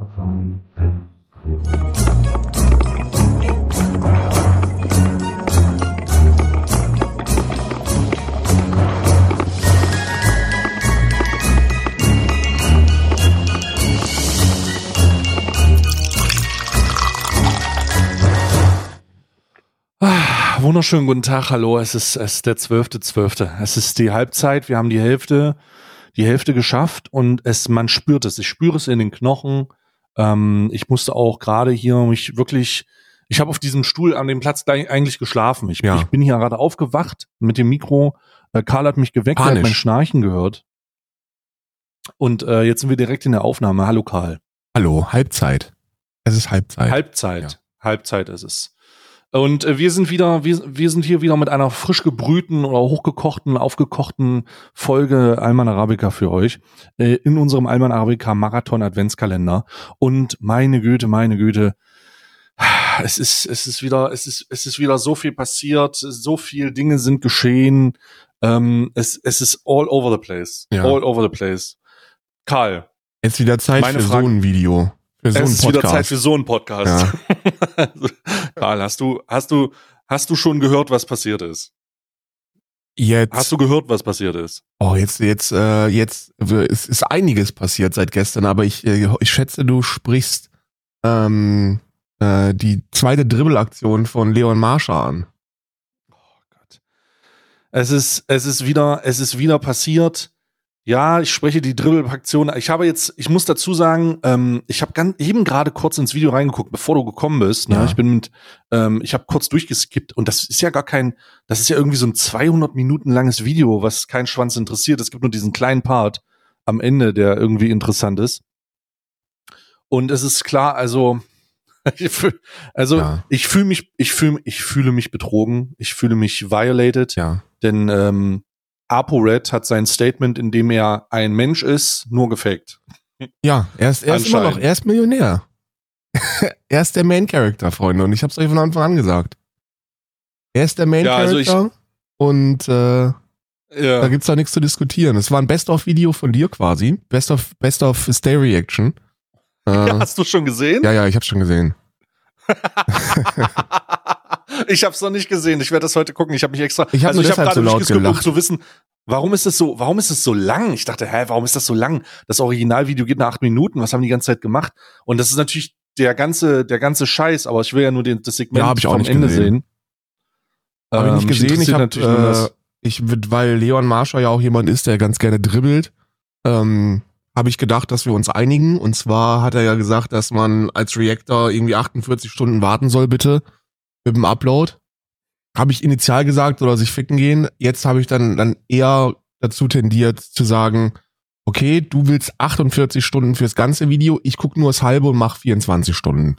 Ah, wunderschönen guten Tag, hallo. Es ist, es ist der zwölfte, zwölfte. Es ist die Halbzeit. Wir haben die Hälfte, die Hälfte geschafft und es, man spürt es. Ich spüre es in den Knochen. Ähm, ich musste auch gerade hier mich wirklich, ich habe auf diesem Stuhl an dem Platz eigentlich geschlafen. Ich, Ja. ich bin hier gerade aufgewacht mit dem Mikro. Äh, Karl hat mich geweckt, er hat Panisch. mein Schnarchen gehört. Und äh, jetzt sind wir direkt in der Aufnahme. Hallo Karl. Hallo, Halbzeit. Es ist Halbzeit. Halbzeit. Ja. Halbzeit ist es. Und äh, wir sind wieder, wir, wir sind hier wieder mit einer frisch gebrühten oder hochgekochten, aufgekochten Folge Alman Arabica für euch äh, in unserem Alman Arabica Marathon Adventskalender. Und meine Güte, meine Güte, es ist, es ist wieder, es ist, es ist wieder so viel passiert, so viel Dinge sind geschehen. Ähm, es, es ist all over the place. Ja. All over the place. Karl, Jetzt wieder Zeit für Frage- so ein Video. Für so es ist wieder Zeit Podcast. für so einen Podcast. Also, Karl, hast du, hast du, hast du schon gehört, was passiert ist? Jetzt, Hast du gehört, was passiert ist? oh, jetzt, jetzt, äh, jetzt, es ist einiges passiert seit gestern, aber ich, äh, ich schätze, du sprichst ähm, äh, die zweite Dribbelaktion von Leon Marscher an. Oh Gott. Es ist, es ist wieder, es ist wieder passiert. Ja, ich spreche die Dribbelaktion. Ich habe jetzt, ich muss dazu sagen, ähm, ich habe ganz eben gerade kurz ins Video reingeguckt, bevor du gekommen bist. Ne? Ja. Ich bin mit, ähm, ich habe kurz durchgeskippt und das ist ja gar kein, das ist ja irgendwie so ein 200 Minuten langes Video, was kein Schwanz interessiert. Es gibt nur diesen kleinen Part am Ende, der irgendwie interessant ist. Und es ist klar, also, ich fühl- also Ja. ich fühle mich, ich fühle, ich fühle mich betrogen, ich fühle mich violated, Ja. denn ähm, ApoRed hat sein Statement, in dem er ein Mensch ist, nur gefaked. Ja, er ist, er ist immer noch, er ist Millionär. er ist der Main Character, Freunde, und ich hab's euch von Anfang an gesagt. Er ist der Main Ja, also Character und äh, Ja. Da gibt's da nichts zu diskutieren. Es war ein Best-of-Video von dir quasi. Best of, Best of Stay Reaction. Äh, ja, Hast du schon gesehen? ja, ich hab's schon gesehen. ich habe es noch nicht gesehen. Ich werde das heute gucken. Ich habe mich extra. Ich hab also ich habe deshalb gerade so laut durchgeskippt, um zu wissen, warum ist es so, warum ist es so lang? Ich dachte, hä, warum ist das so lang? Das Originalvideo geht nach acht Minuten. Was haben die ganze Zeit gemacht? Und das ist natürlich der ganze, der ganze Scheiß. Aber ich will ja nur den, das Segment Ja, hab ich auch vom nicht Ende gesehen. sehen. Habe ich Ähm, nicht mich gesehen. Ich hab, äh, ich, würd- weil Leon Marscher ja auch jemand ist, der ganz gerne dribbelt, ähm, habe ich gedacht, dass wir uns einigen. Und zwar hat er ja gesagt, dass man als Reactor irgendwie 48 Stunden warten soll, bitte, mit dem Upload. Habe ich initial gesagt, soll er sich ficken gehen. Jetzt habe ich dann, dann eher dazu tendiert zu sagen, okay, du willst 48 Stunden fürs ganze Video, ich gucke nur das halbe und mach 24 Stunden.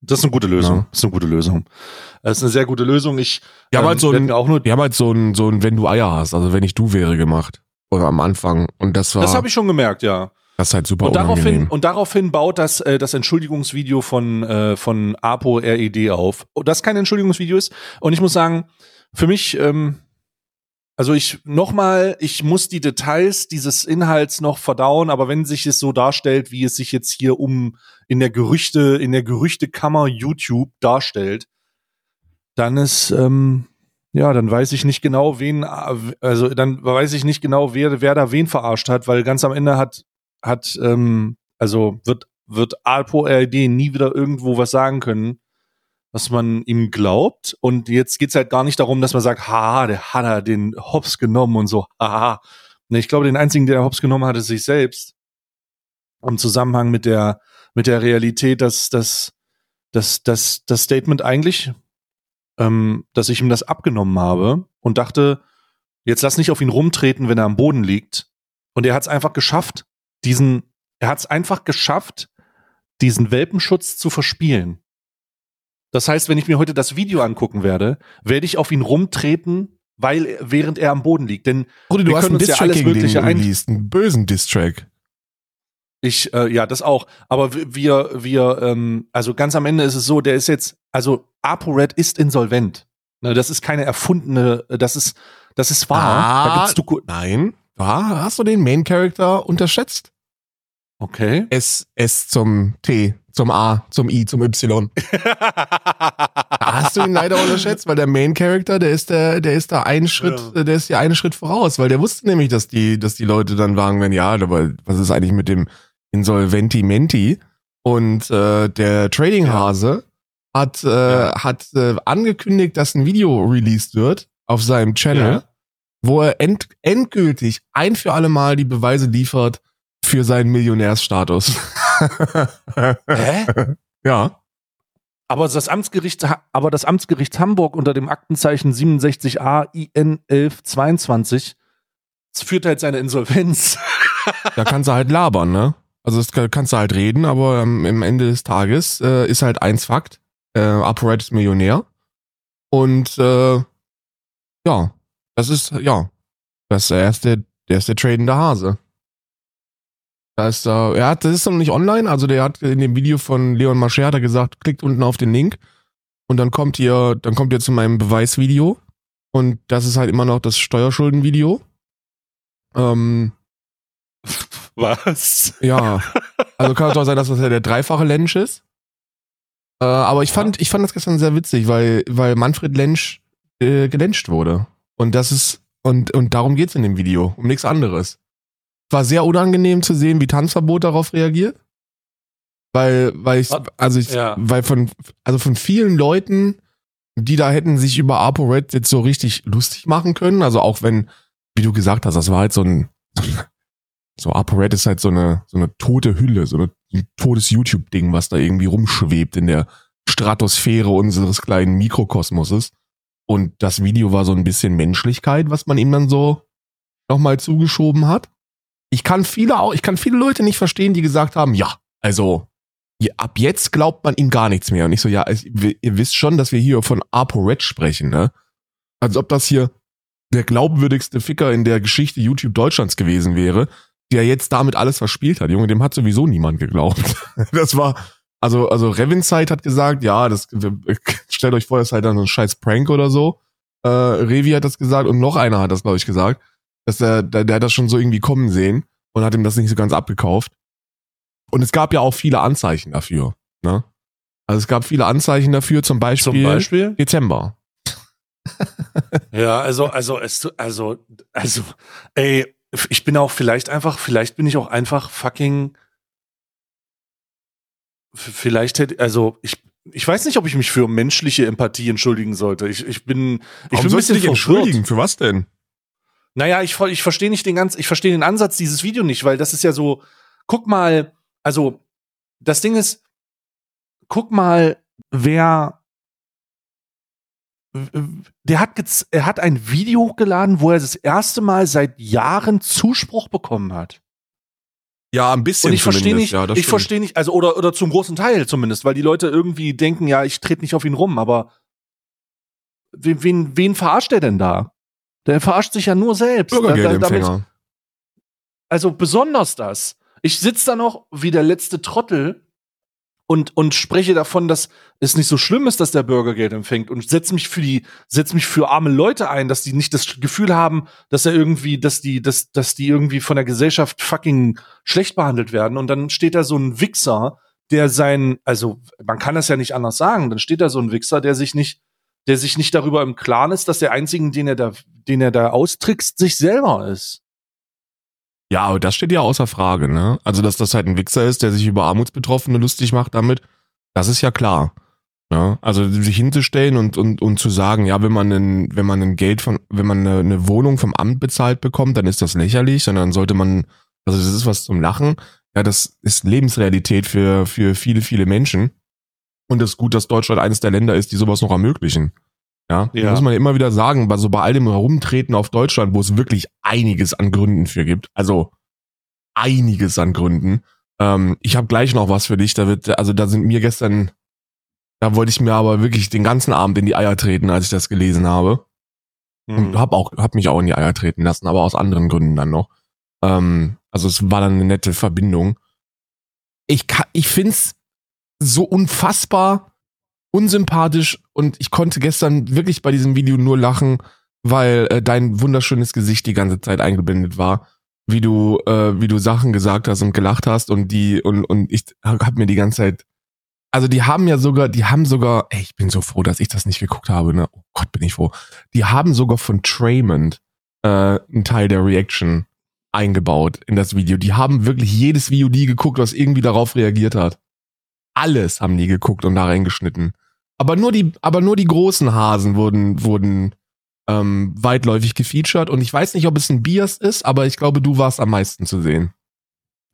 Das ist eine gute Lösung. Ja. Das ist eine gute Lösung. Das ist eine sehr gute Lösung. Ich aber ähm, halt so werd ein, auch nur wir haben halt so ein, so ein, wenn du Eier hast, also wenn ich du wäre gemacht. Oder am Anfang. Und das war, Das habe ich schon gemerkt, ja. Das ist halt super Und daraufhin, unangenehm. und daraufhin baut das, äh, das Entschuldigungsvideo von, äh, von Apo RED auf. Und das kein Entschuldigungsvideo ist. Und ich muss sagen, für mich, ähm, also ich nochmal, ich muss die Details dieses Inhalts noch verdauen, aber wenn sich es so darstellt, wie es sich jetzt hier um in der Gerüchte, in der Gerüchtekammer YouTube darstellt, dann ist, ähm, ja, dann weiß ich nicht genau, wen, also dann weiß ich nicht genau, wer, wer da wen verarscht hat, weil ganz am Ende hat, hat, ähm, also wird, wird Alpo RD nie wieder irgendwo was sagen können, was man ihm glaubt. Und jetzt geht's halt gar nicht darum, dass man sagt, haha, der hat er den Hops genommen und so, haha. Ich glaube, den einzigen, der Hops genommen hat, ist sich selbst. Im Zusammenhang mit der, mit der Realität, dass, dass, dass, dass das Statement eigentlich, ähm, dass ich ihm das abgenommen habe und dachte, jetzt lass nicht auf ihn rumtreten, wenn er am Boden liegt. Und er hat es einfach geschafft, diesen, er hat es einfach geschafft, diesen Welpenschutz zu verspielen. Das heißt, wenn ich mir heute das Video angucken werde, werde ich auf ihn rumtreten, weil während er am Boden liegt. Denn Brudi, du wir hast können uns ja alles Mögliche ein- released, einen bösen Distrack. Ich, äh, ja, das auch. Aber wir, wir, ähm, also ganz am Ende ist es so, der ist jetzt, also ApoRed ist insolvent. Ne, das ist keine erfundene, das ist, Das ist wahr. Ah, da gibt's Doku Nein, da hast du den Main Character unterschätzt. Okay. S, S zum T, zum A, zum I, zum Y. Hast du ihn leider unterschätzt, weil der Main Character, der ist der, der ist da einen Schritt, Ja. der ist ja einen Schritt voraus, weil der wusste nämlich, dass die, dass die Leute dann sagen, wenn ja, aber was ist eigentlich mit dem Insolventi Menti? Und äh, der Trading Hase hat, äh, Ja. hat äh, angekündigt, dass ein Video released wird auf seinem Channel, Ja. wo er end, endgültig ein für alle Mal die Beweise liefert für seinen Millionärsstatus. Hä? ja. Aber das Amtsgericht, aber das Amtsgericht Hamburg unter dem Aktenzeichen 67a IN 1122 führt halt seine Insolvenz. Da kannst du halt labern, ne? Also das kann- kannst du halt reden, aber ähm, im Ende des Tages äh, ist halt eins Fakt. Äh, Upright ist Millionär. Und äh, ja, das ist, ja, das ist der erste, der ist der tradende Hase. Da ist, er hat, das ist noch nicht online, also der hat in dem Video von Leon Mascher hat er gesagt, klickt unten auf den Link und dann kommt ihr, dann kommt ihr zu meinem Beweisvideo und das ist halt immer noch das Steuerschuldenvideo. Ähm, Was? ja, also kann es auch sein, dass das ja der dreifache Lensch ist. Äh, aber ich fand, ich fand das gestern sehr witzig, weil, weil Manfred Lensch äh, gelenscht wurde. Und das ist, und, und darum geht's in dem Video, um nichts anderes. War sehr unangenehm zu sehen, wie Tanzverbot darauf reagiert. Weil, weil ich, also ich, Ja. weil von, also von vielen Leuten, die da hätten sich über ApoRed jetzt so richtig lustig machen können, also auch wenn, wie du gesagt hast, das war halt so ein, so ApoRed ist halt so eine, so eine tote Hülle, so eine, ein totes YouTube-Ding, was da irgendwie rumschwebt in der Stratosphäre unseres kleinen Mikrokosmoses. Und das Video war so ein bisschen Menschlichkeit, was man ihm dann so nochmal zugeschoben hat. Ich kann viele auch, ich kann viele Leute nicht verstehen, die gesagt haben, ja, also ab jetzt glaubt man ihm gar nichts mehr. Und ich so, ja, ihr wisst schon, dass wir hier von ApoRed sprechen, ne? Als ob das hier der glaubwürdigste Ficker in der Geschichte YouTube Deutschlands gewesen wäre, der jetzt damit alles verspielt hat. Junge, dem hat sowieso niemand geglaubt. Das war, also, also Revinside hat gesagt, ja, das, stellt euch vor, das ist halt dann so ein scheiß Prank oder so. Äh, Revi hat das gesagt und noch einer hat das, glaube ich, gesagt, dass der, der, der hat das schon so irgendwie kommen sehen und hat ihm das nicht so ganz abgekauft. Und es gab ja auch viele Anzeichen dafür, ne? Also es gab viele Anzeichen dafür, zum Beispiel, Zum Beispiel? Dezember. Ja, also, also, es, also, also, ey, ich bin auch vielleicht einfach, vielleicht bin ich auch einfach fucking, vielleicht hätte, also, ich, ich weiß nicht, ob ich mich für menschliche Empathie entschuldigen sollte. Ich, ich bin, ich bin ein bisschen dich entschuldigen? Für was denn? Naja, ich, ich verstehe nicht den ganz, ich verstehe den Ansatz dieses Video nicht, weil das ist ja so, guck mal, also das Ding ist, guck mal, wer der hat er hat ein Video hochgeladen, wo er das erste Mal seit Jahren Zuspruch bekommen hat. Ja, ein bisschen Und ich verstehe nicht, ja, ich verstehe nicht, also oder oder zum großen Teil zumindest, weil die Leute irgendwie denken, ja, ich trete nicht auf ihn rum, aber wen, wen, wen verarscht er denn da? Der verarscht sich ja nur selbst. Da- damit- Bürgergeldempfänger. also besonders das. Ich sitze da noch wie der letzte Trottel und, und spreche davon, dass es nicht so schlimm ist, dass der Bürgergeld empfängt und setze mich für die, setz mich für arme Leute ein, dass die nicht das Gefühl haben, dass er irgendwie, dass die, dass, dass die irgendwie von der Gesellschaft fucking schlecht behandelt werden. Und dann steht da so ein Wichser, der sein, also man kann das ja nicht anders sagen, dann steht da so ein Wichser, der sich nicht, der sich nicht darüber im Klaren ist, dass der einzigen, den er da, den er da austrickst, sich selber ist. Ja, aber das steht ja außer Frage, ne? Also, dass das halt ein Wichser ist, der sich über Armutsbetroffene lustig macht damit, das ist ja klar. Ne? Also sich hinzustellen und, und, und zu sagen, ja, wenn man ein, wenn man ein Geld von, wenn man eine, eine Wohnung vom Amt bezahlt bekommt, dann ist das lächerlich, sondern sollte man, also das ist was zum Lachen. Ja, das ist Lebensrealität für, für viele, viele Menschen. Und es ist gut, dass Deutschland eines der Länder ist, die sowas noch ermöglichen. Ja, Ja. muss man ja immer wieder sagen, bei so bei all dem Herumtreten auf Deutschland, wo es wirklich einiges an Gründen für gibt. Also einiges an Gründen. Ähm, ich habe gleich noch was für dich. Da wird, also da sind mir gestern, da wollte ich mir aber wirklich den ganzen Abend in die Eier treten, als ich das gelesen habe. Mhm. Und hab auch, hab mich auch in die Eier treten lassen, aber aus anderen Gründen dann noch. Ähm, also es war dann eine nette Verbindung. Ich kann, ich find's so unfassbar unsympathisch und ich konnte gestern wirklich bei diesem Video nur lachen, weil äh, dein wunderschönes Gesicht die ganze Zeit eingeblendet war, wie du, äh, wie du Sachen gesagt hast und gelacht hast und die und und ich hab mir die ganze Zeit, also die haben ja sogar, die haben sogar, ey, ich bin so froh, dass ich das nicht geguckt habe, ne? Oh Gott, bin ich froh. Die haben sogar von Traymond äh, einen Teil der Reaction eingebaut in das Video. Die haben wirklich jedes VOD geguckt, was irgendwie darauf reagiert hat. Alles haben die geguckt und da reingeschnitten. Aber nur die, aber nur die großen Hasen wurden, wurden ähm, weitläufig gefeatured. Und ich weiß nicht, ob es ein Bias ist, aber ich glaube, du warst am meisten zu sehen.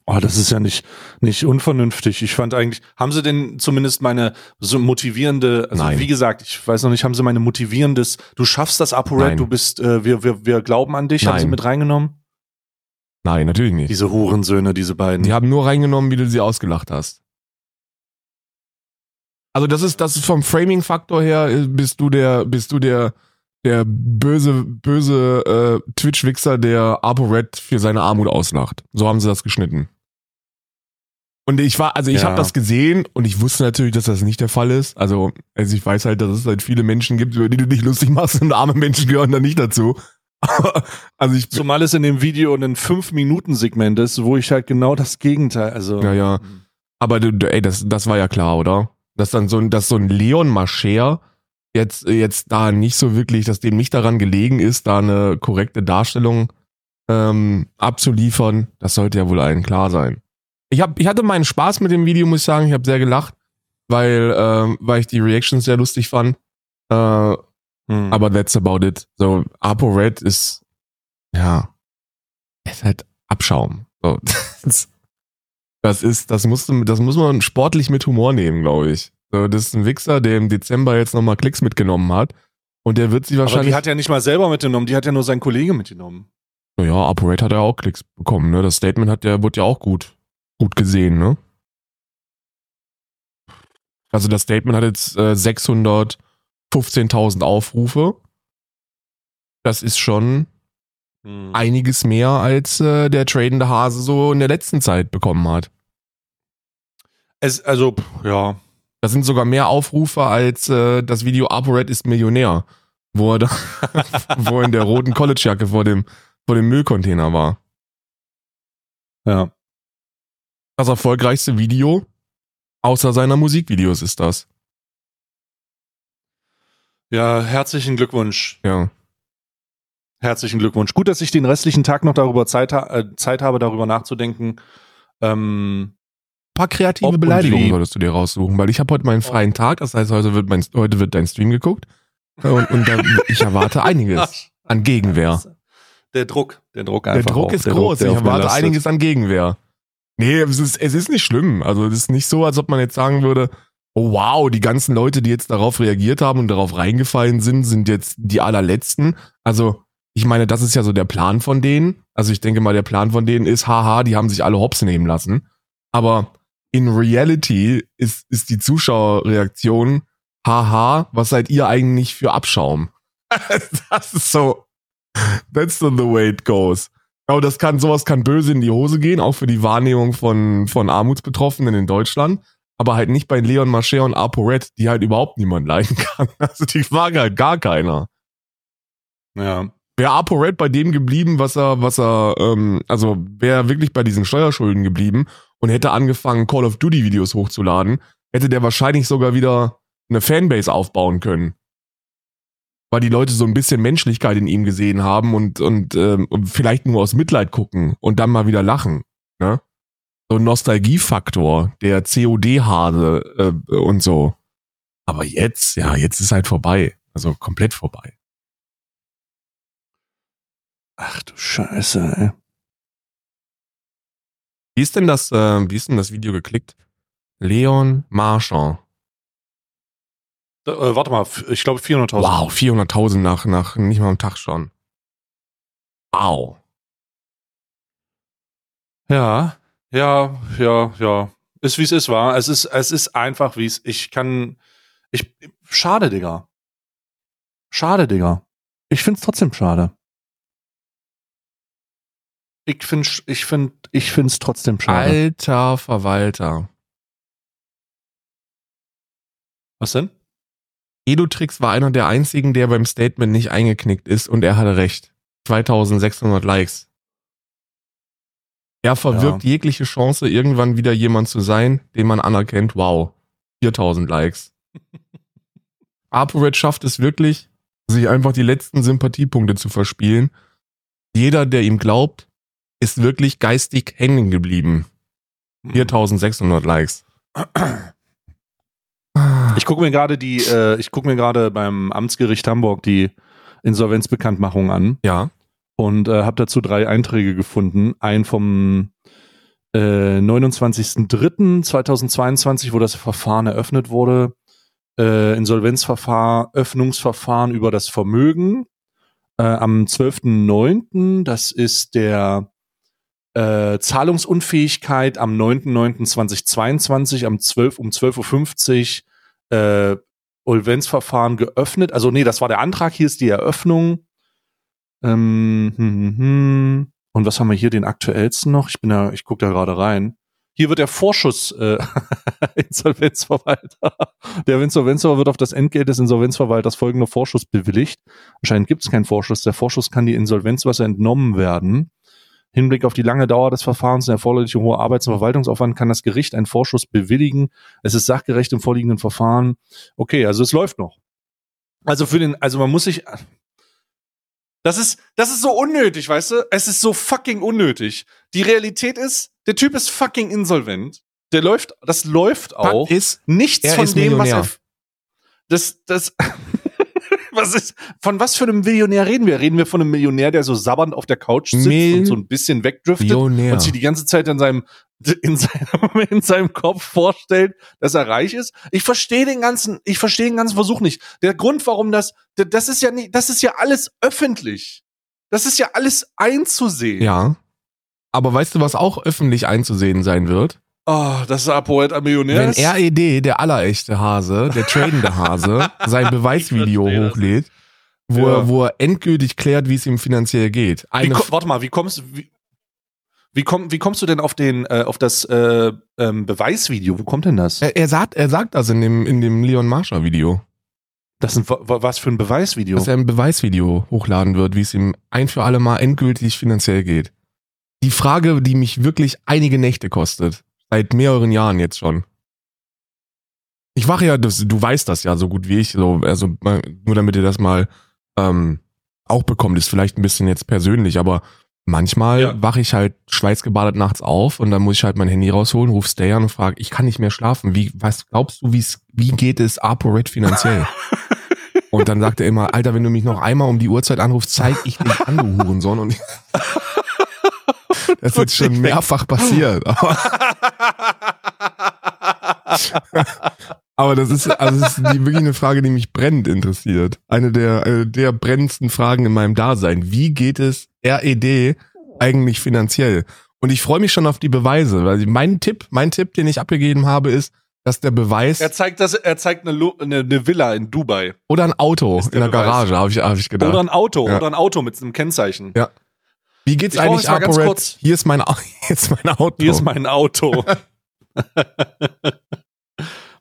Oh, das ist ja nicht, nicht unvernünftig. Ich fand eigentlich, haben sie denn zumindest meine so motivierende, also Nein. wie gesagt, ich weiß noch nicht, haben sie meine motivierendes, du schaffst das ApoRed, Nein. du bist, äh, wir, wir, wir glauben an dich, haben sie Nein. mit reingenommen? Nein, natürlich nicht. Diese Hurensöhne, diese beiden. Die haben nur reingenommen, wie du sie ausgelacht hast. Also das ist, das ist vom Framing-Faktor her, äh, bist du der, bist du der, der böse, böse äh, Twitch-Wichser, der ApoRed für seine Armut auslacht. So haben sie das geschnitten. Und ich war, also ich Ja. habe das gesehen und ich wusste natürlich, dass das nicht der Fall ist. Also, also ich weiß halt, dass es halt viele Menschen gibt, über die du dich lustig machst und arme Menschen gehören da nicht dazu. also ich, Zumal es in dem Video ein 5-Minuten-Segment ist, wo ich halt genau das Gegenteil, also. Ja, ja. Aber du, du, ey, das, das war ja klar, oder? Dass dann so ein, dass so ein Leon Mascher jetzt, jetzt da nicht so wirklich, dass dem nicht daran gelegen ist, da eine korrekte Darstellung ähm, abzuliefern, das sollte ja wohl allen klar sein. Ich, hab, ich hatte meinen Spaß mit dem Video, muss ich sagen. Ich habe sehr gelacht, weil, ähm, weil ich die Reactions sehr lustig fand. Äh, Hm. aber that's about it. So, ApoRed ist, ja, ist halt Abschaum. So, das, das ist, das musst du, das muss man sportlich mit Humor nehmen, glaube ich. So, das ist ein Wichser, der im Dezember jetzt nochmal Klicks mitgenommen hat. Und der wird sie aber wahrscheinlich. die hat ja nicht mal selber mitgenommen, die hat ja nur sein Kollege mitgenommen. ja, ApoRed hat ja auch Klicks bekommen, ne? Das Statement hat ja, wurde ja auch gut, gut gesehen, ne? Also das Statement hat jetzt äh, 615.000 Aufrufe. Das ist schon Hm. einiges mehr, als äh, der tradende Hase so in der letzten Zeit bekommen hat. Es, also, ja. Das sind sogar mehr Aufrufe als äh, das Video ApoRed ist Millionär, wo er, da, wo er in der roten Collegejacke vor dem, vor dem Müllcontainer war. Ja. Das erfolgreichste Video außer seiner Musikvideos ist das. Ja, herzlichen Glückwunsch. Ja. Herzlichen Glückwunsch. Gut, dass ich den restlichen Tag noch darüber Zeit, ha äh, Zeit habe, darüber nachzudenken. Ähm, Ein paar kreative Ob Beleidigungen solltest du dir raussuchen, weil ich habe heute meinen freien Tag, das heißt, heute wird, mein, heute wird dein Stream geguckt. Und, und da, ich erwarte einiges an Gegenwehr. Der Druck, der Druck Der einfach. Druck auch. ist Der groß. der ich auf erwarte einiges an Gegenwehr. Nee, es ist, es ist nicht schlimm. Also es ist nicht so, als ob man jetzt sagen würde, oh wow, die ganzen Leute, die jetzt darauf reagiert haben und darauf reingefallen sind, sind jetzt die allerletzten. Also ich meine, das ist ja so der Plan von denen. Also ich denke mal, der Plan von denen ist, haha, die haben sich alle hops nehmen lassen. Aber in Reality ist, ist die Zuschauerreaktion, haha, was seid ihr eigentlich für Abschaum? das ist so, that's the way it goes. Aber das kann, sowas kann böse in die Hose gehen, auch für die Wahrnehmung von, von Armutsbetroffenen in Deutschland. Aber halt nicht bei Leon Mascher und ApoRed, die halt überhaupt niemand leiden kann. Also die mag halt gar keiner. Ja. Wäre ApoRed bei dem geblieben, was er, was er, ähm, also wäre wirklich bei diesen Steuerschulden geblieben und hätte angefangen, Call of Duty Videos hochzuladen, hätte der wahrscheinlich sogar wieder eine Fanbase aufbauen können. Weil die Leute so ein bisschen Menschlichkeit in ihm gesehen haben und, und, ähm, und vielleicht nur aus Mitleid gucken und dann mal wieder lachen. Ne? So ein Nostalgiefaktor, der COD-Hase äh, und so. Aber jetzt, ja, jetzt ist halt vorbei. Also komplett vorbei. Ach du Scheiße, ey. Wie ist denn das, äh, wie ist denn das Video geklickt? Leon Marchand. Äh, warte mal, ich glaube 400.000. Wow, 400.000 nach, nach nicht mal am Tag schon. Wow. Ja, ja, ja, ja. Ist wie es ist, war. Es ist, es ist einfach wie es. Ich kann. Ich. Schade, Digga. Schade, Digga. Ich find's trotzdem schade. Ich find, ich find, ich find's trotzdem schade. Alter Verwalter. Was denn? Edutrix war einer der einzigen, der beim Statement nicht eingeknickt ist und er hatte recht. 2600 Likes. Er verwirkt ja. jegliche Chance, irgendwann wieder jemand zu sein, den man anerkennt. Wow. 4000 Likes. ApoRed schafft es wirklich, sich einfach die letzten Sympathiepunkte zu verspielen. Jeder, der ihm glaubt, ist wirklich geistig hängen geblieben. 4600 Likes. Ich gucke mir gerade die, äh, ich gucke mir gerade beim Amtsgericht Hamburg die Insolvenzbekanntmachung an. Ja. Und äh, habe dazu drei Einträge gefunden. Ein vom äh, 29.03.2022, wo das Verfahren eröffnet wurde. Äh, Insolvenzverfahren, Öffnungsverfahren über das Vermögen. Äh, am 12.09., das ist der äh, Zahlungsunfähigkeit am 9.9.2022 um 12, um 12.50 Uhr äh, Olvenzverfahren geöffnet. Also nee, das war der Antrag, hier ist die Eröffnung. Ähm, hm, hm, hm. Und was haben wir hier den aktuellsten noch? Ich bin da, ich gucke da gerade rein. Hier wird der Vorschuss äh, Insolvenzverwalter. Der Insolvenzverwalter wird auf das Entgelt des Insolvenzverwalters folgender Vorschuss bewilligt. Anscheinend gibt es keinen Vorschuss. Der Vorschuss kann die Insolvenzwasser entnommen werden. Hinblick auf die lange Dauer des Verfahrens und erforderliche hohe Arbeits- und Verwaltungsaufwand kann das Gericht einen Vorschuss bewilligen. Es ist sachgerecht im vorliegenden Verfahren. Okay, also es läuft noch. Also für den, also man muss sich, das ist, das ist so unnötig, weißt du? Es ist so fucking unnötig. Die Realität ist, der Typ ist fucking insolvent. Der läuft, das läuft auch. Ist, Nichts von dem, Millionär. was er, das, das, was ist, von was für einem Millionär reden wir? Reden wir von einem Millionär, der so sabbernd auf der Couch sitzt Mil und so ein bisschen wegdriftet Millionär. und sich die ganze Zeit in seinem, in seinem, in seinem Kopf vorstellt, dass er reich ist? Ich verstehe den ganzen, ich verstehe den ganzen Versuch nicht. Der Grund, warum das, das ist ja nicht, das ist ja alles öffentlich. Das ist ja alles einzusehen. Ja. Aber weißt du, was auch öffentlich einzusehen sein wird? Oh, das ist Apoet ein Millionär. Wenn RED, der allerechte Hase, der tradende Hase, sein Beweisvideo hochlädt, wo, ja. er, wo er endgültig klärt, wie es ihm finanziell geht. Eine warte mal, wie kommst du, wie, wie, komm, wie kommst du denn auf den, äh, auf das äh, ähm, Beweisvideo? Wo kommt denn das? Er, er, sagt, er sagt das in dem, in dem Leon Marsha Video. Das ist ein, was für ein Beweisvideo? Dass er ein Beweisvideo hochladen wird, wie es ihm ein für alle Mal endgültig finanziell geht. Die Frage, die mich wirklich einige Nächte kostet. Seit mehreren Jahren jetzt schon. Ich wache ja, das, du weißt das ja so gut wie ich, so, also nur damit ihr das mal ähm, auch bekommt, ist vielleicht ein bisschen jetzt persönlich, aber manchmal ja. wache ich halt schweißgebadet nachts auf und dann muss ich halt mein Handy rausholen, ruf Stay an und frage, ich kann nicht mehr schlafen. Wie, was glaubst du, wie geht es ApoRed finanziell? und dann sagt er immer, Alter, wenn du mich noch einmal um die Uhrzeit anrufst, zeig ich dich an, du Hurensohn. Und das ist jetzt schon mehrfach passiert. Aber, aber das ist, also das ist die, wirklich eine Frage, die mich brennend interessiert. Eine der, eine der brennendsten Fragen in meinem Dasein. Wie geht es RED eigentlich finanziell? Und ich freue mich schon auf die Beweise, weil mein Tipp, mein Tipp, den ich abgegeben habe, ist, dass der Beweis. Er zeigt das, er zeigt eine, eine, eine Villa in Dubai. Oder ein Auto in der Beweis. Garage, habe ich, hab ich gedacht. Oder ein Auto, ja. oder ein Auto mit einem Kennzeichen. Ja. Wie geht's ich eigentlich kurz. Hier ist mein, hier ist mein Auto. Hier ist mein Auto.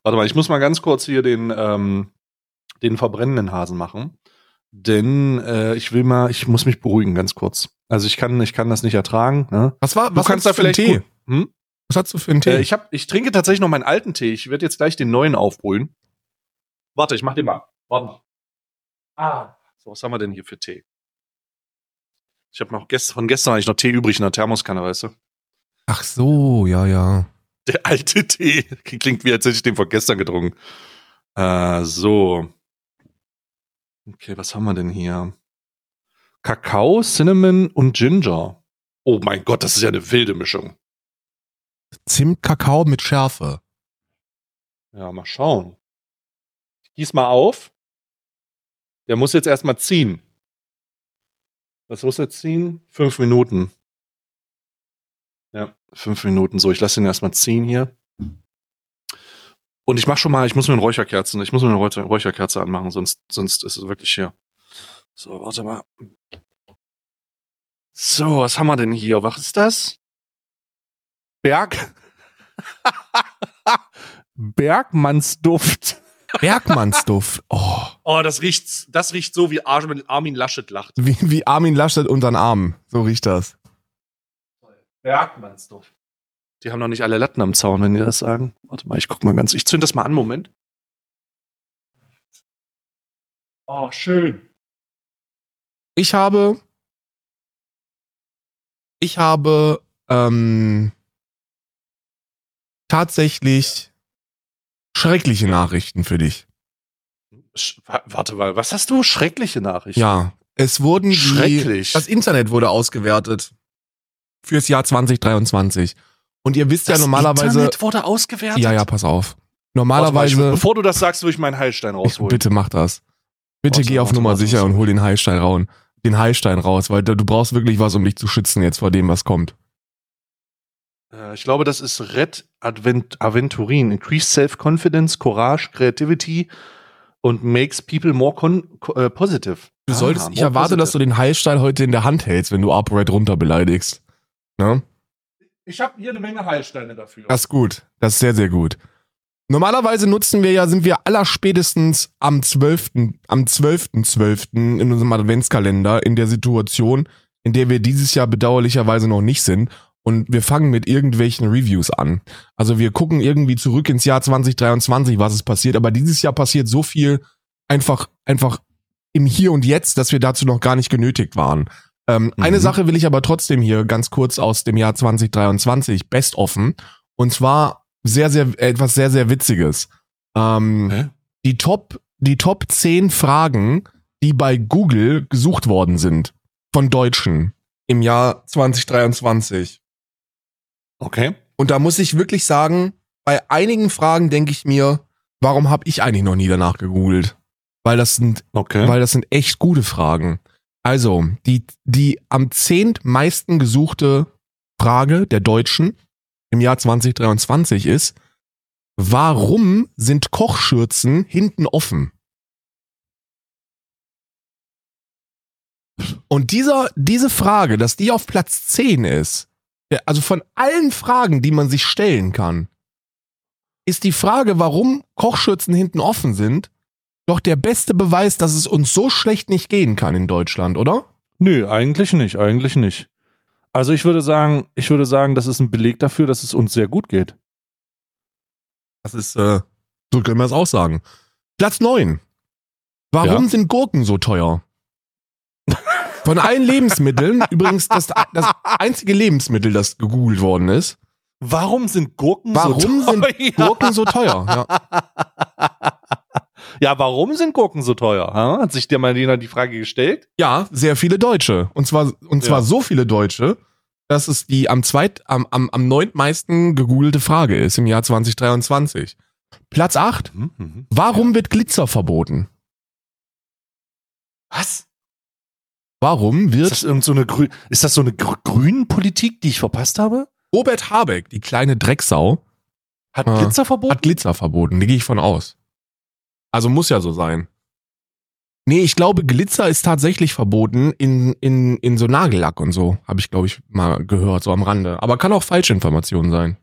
Warte mal, ich muss mal ganz kurz hier den, ähm, den verbrennenden Hasen machen. Denn äh, ich will mal, ich muss mich beruhigen, ganz kurz. Also ich kann, ich kann das nicht ertragen. Ne? Was war, was du kannst da vielleicht Tee? Hm? Was hast du für einen Tee? Äh, ich, hab, ich trinke tatsächlich noch meinen alten Tee. Ich werde jetzt gleich den neuen aufbrühen. Warte, ich mach den mal. Warte mal. Ah, so, was haben wir denn hier für Tee? Ich habe noch gest von gestern eigentlich noch Tee übrig in der Thermoskanne, weißt du? Ach so, ja, ja. Der alte Tee. Klingt wie, als hätte ich den von gestern getrunken. Äh, so. Okay, was haben wir denn hier? Kakao, Cinnamon und Ginger. Oh mein Gott, das ist ja eine wilde Mischung. Zimt, Kakao mit Schärfe. Ja, mal schauen. Ich gieß mal auf. Der muss jetzt erstmal ziehen. Was muss er ziehen? Fünf Minuten. Ja, fünf Minuten. So, ich lasse ihn erstmal ziehen hier. Und ich mach schon mal, ich muss mir eine Räucherkerze, ich muss mir eine Räucherkerze anmachen, sonst, sonst ist es wirklich hier. So, warte mal. So, was haben wir denn hier? Was ist das? Berg. Bergmannsduft. Bergmannsduft. Oh, Oh, das riecht, das riecht so, wie Armin, Laschet lacht. wie, wie Armin Laschet unter den Arm. So riecht das. Bergmannsduft. Die haben noch nicht alle Latten am Zaun, wenn die das sagen. Warte mal, ich guck mal ganz. Ich zünd das mal an, Moment. Oh, schön. Ich habe. Ich habe ähm, tatsächlich schreckliche Nachrichten für dich. Sch wa- warte mal, was hast du? Schreckliche Nachrichten. Ja, es wurden die, Schrecklich. das Internet wurde ausgewertet fürs Jahr 2023. Und ihr wisst Das ja normalerweise, Internet wurde ausgewertet. ja, ja, pass auf. Warte mal, Normalerweise, ich, bevor du das sagst, will ich meinen Heilstein rausholen. bitte mach das. Bitte Warte, geh auf warte, Nummer warte, sicher und hol den Heilstein raus. Den Heilstein raus, weil du brauchst wirklich was, um dich zu schützen jetzt vor dem, was kommt. Äh, ich glaube, das ist Red Advent Aventurin. Increase Self-Confidence, Courage, Creativity und makes people more äh, positive. Du solltest, ich more erwarte, dass du positive. den Heilstein heute in der Hand hältst, wenn du Upright runter beleidigst. Ne? Ich habe hier eine Menge Heilsteine dafür. Das ist gut. Das ist sehr, sehr gut. Normalerweise nutzen wir ja, sind wir allerspätestens am 12., am 12.12. in unserem Adventskalender in der Situation, in der wir dieses Jahr bedauerlicherweise noch nicht sind. Und wir fangen mit irgendwelchen Reviews an. Also wir gucken irgendwie zurück ins Jahr 2023, was ist passiert. Aber dieses Jahr passiert so viel einfach, einfach im Hier und Jetzt, dass wir dazu noch gar nicht genötigt waren. Ähm, Mhm. Eine Sache will ich aber trotzdem hier ganz kurz aus dem Jahr 2023 best offen. Und zwar sehr, sehr, etwas sehr, sehr Witziges. Ähm, Hä? die Top, die Top 10 Fragen, die bei Google gesucht worden sind von Deutschen im Jahr 2023. Okay. Und da muss ich wirklich sagen, bei einigen Fragen denke ich mir, warum habe ich eigentlich noch nie danach gegoogelt? Weil das sind Okay. weil das sind echt gute Fragen. Also, die, die am zehntmeisten gesuchte Frage der Deutschen im Jahr 2023 ist, warum sind Kochschürzen hinten offen? Und dieser, diese Frage, dass die auf Platz 10 ist, der- also von allen Fragen, die man sich stellen kann, ist die Frage, warum Kochschürzen hinten offen sind, doch der beste Beweis, dass es uns so schlecht nicht gehen kann in Deutschland, oder? Nö, eigentlich nicht, eigentlich nicht. Also ich würde sagen, ich würde sagen, das ist ein Beleg dafür, dass es uns sehr gut geht. Das ist, äh, so können wir es auch sagen. Platz 9. Warum Ja. sind Gurken so teuer? Von allen Lebensmitteln, übrigens das, das einzige Lebensmittel, das gegoogelt worden ist. Warum sind Gurken Warum so sind teuer? Gurken so teuer? Ja. ja, warum sind Gurken so teuer? Ha? Hat sich dir mal jemand die Frage gestellt? ja, sehr viele Deutsche. Und zwar, und zwar Ja. so viele Deutsche, dass es die am zweit, am, am, am neuntmeisten gegoogelte Frage ist im Jahr 2023. Platz 8. Mhm, mhm. Warum wird Glitzer verboten? Was? Warum Ist wird das irgend so eine Grü ist das so eine gr grünen Politik, die ich verpasst habe? Robert Habeck, die kleine Drecksau, Hat Ah. Glitzer verboten? hat Glitzer verboten? Da gehe ich von aus. Also muss ja so sein. Nee, ich glaube, Glitzer ist tatsächlich verboten in, in, in so Nagellack und so. Habe ich, glaube ich, mal gehört, so am Rande. Aber kann auch falsche Informationen sein.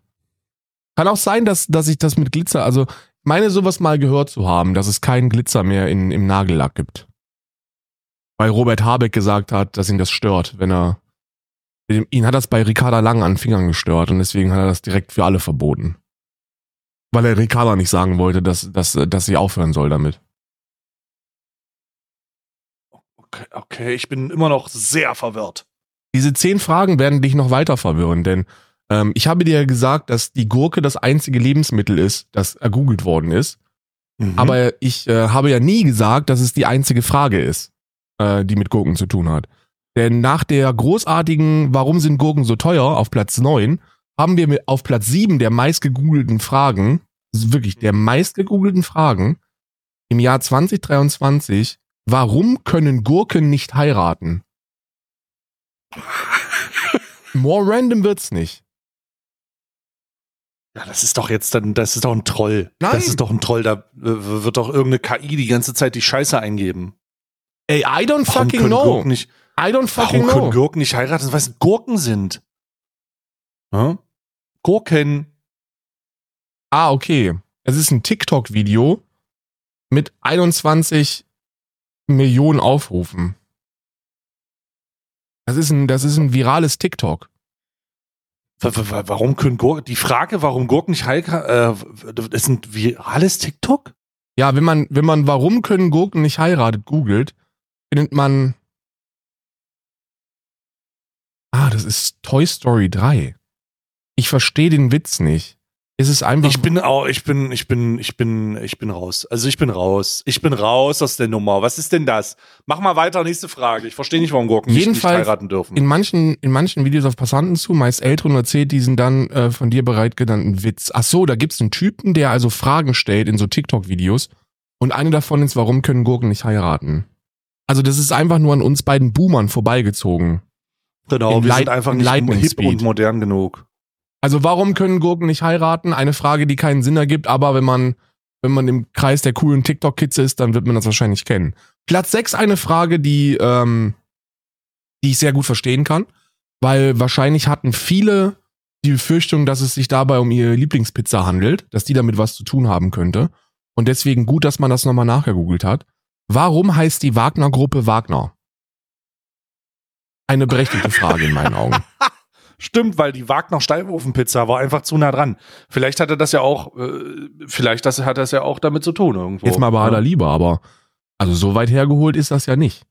Kann auch sein, dass, dass ich das mit Glitzer, also meine sowas mal gehört zu haben, dass es keinen Glitzer mehr in, im Nagellack gibt. Weil Robert Habeck gesagt hat, dass ihn das stört, wenn er. Ihn hat das bei Ricarda Lang an Fingern gestört und deswegen hat er das direkt für alle verboten. Weil er Ricarda nicht sagen wollte, dass, dass, dass sie aufhören soll damit. Okay, okay, ich bin immer noch sehr verwirrt. Diese zehn Fragen werden dich noch weiter verwirren, denn ähm, ich habe dir ja gesagt, dass die Gurke das einzige Lebensmittel ist, das ergoogelt worden ist. Mhm. Aber ich äh, habe ja nie gesagt, dass es die einzige Frage ist, äh, die mit Gurken zu tun hat. Denn nach der großartigen Warum sind Gurken so teuer auf Platz 9 haben wir mit auf Platz 7 der meistgegoogelten Fragen, wirklich der meistgegoogelten Fragen im Jahr 2023, warum können Gurken nicht heiraten? More random wird's nicht. ja, das ist doch jetzt dann, das ist doch ein Troll. Nein. Das ist doch ein Troll, da äh, wird doch irgendeine KI die ganze Zeit die Scheiße eingeben. Ey, I don't fucking können know. Gurken nicht, I don't fucking warum können know. Gurken nicht heiraten, weil es Gurken sind? Hm? Gurken. Ah, okay. Es ist ein TikTok-Video, mit 21 Millionen Aufrufen. Das ist ein, das ist ein virales TikTok. Warum können Gurken, die Frage, warum Gurken nicht heiraten, äh, ist ein virales TikTok? Ja, wenn man, wenn man warum können Gurken nicht heiratet googelt, findet man, ah, das ist Toy Story 3. Ich verstehe den Witz nicht. Es ist einfach. Ich bin auch, ich bin, ich bin, ich bin, ich bin raus. Also ich bin raus. Ich bin raus aus der Nummer. Was ist denn das? Mach mal weiter, nächste Frage. Ich verstehe nicht, warum Gurken Jedenfalls nicht, heiraten dürfen. In manchen, in manchen Videos auf Passanten zu, meist älteren erzählt diesen dann äh, von dir bereit genannten Witz. Ach so, da gibt's einen Typen, der also Fragen stellt in so TikTok-Videos. Und eine davon ist, warum können Gurken nicht heiraten? Also das ist einfach nur an uns beiden Boomern vorbeigezogen. Genau, In wir Light- sind einfach in nicht hip Speed. und modern genug. Also warum können Gurken nicht heiraten? Eine Frage, die keinen Sinn ergibt, aber wenn man, wenn man im Kreis der coolen TikTok-Kids ist, dann wird man das wahrscheinlich kennen. Platz 6 eine Frage, die, ähm, die ich sehr gut verstehen kann, weil wahrscheinlich hatten viele die Befürchtung, dass es sich dabei um ihre Lieblingspizza handelt, dass die damit was zu tun haben könnte. Und deswegen gut, dass man das nochmal nachgegoogelt hat. Warum heißt die Wagner-Gruppe Wagner? Eine berechtigte Frage in meinen Augen. Stimmt, weil die Wagner Steifofenpizza war einfach zu nah dran. Vielleicht hatte das ja auch, äh, vielleicht das, hat das ja auch damit zu tun irgendwo. Jetzt mal bei aller ja. Liebe, aber also so weit hergeholt ist das ja nicht.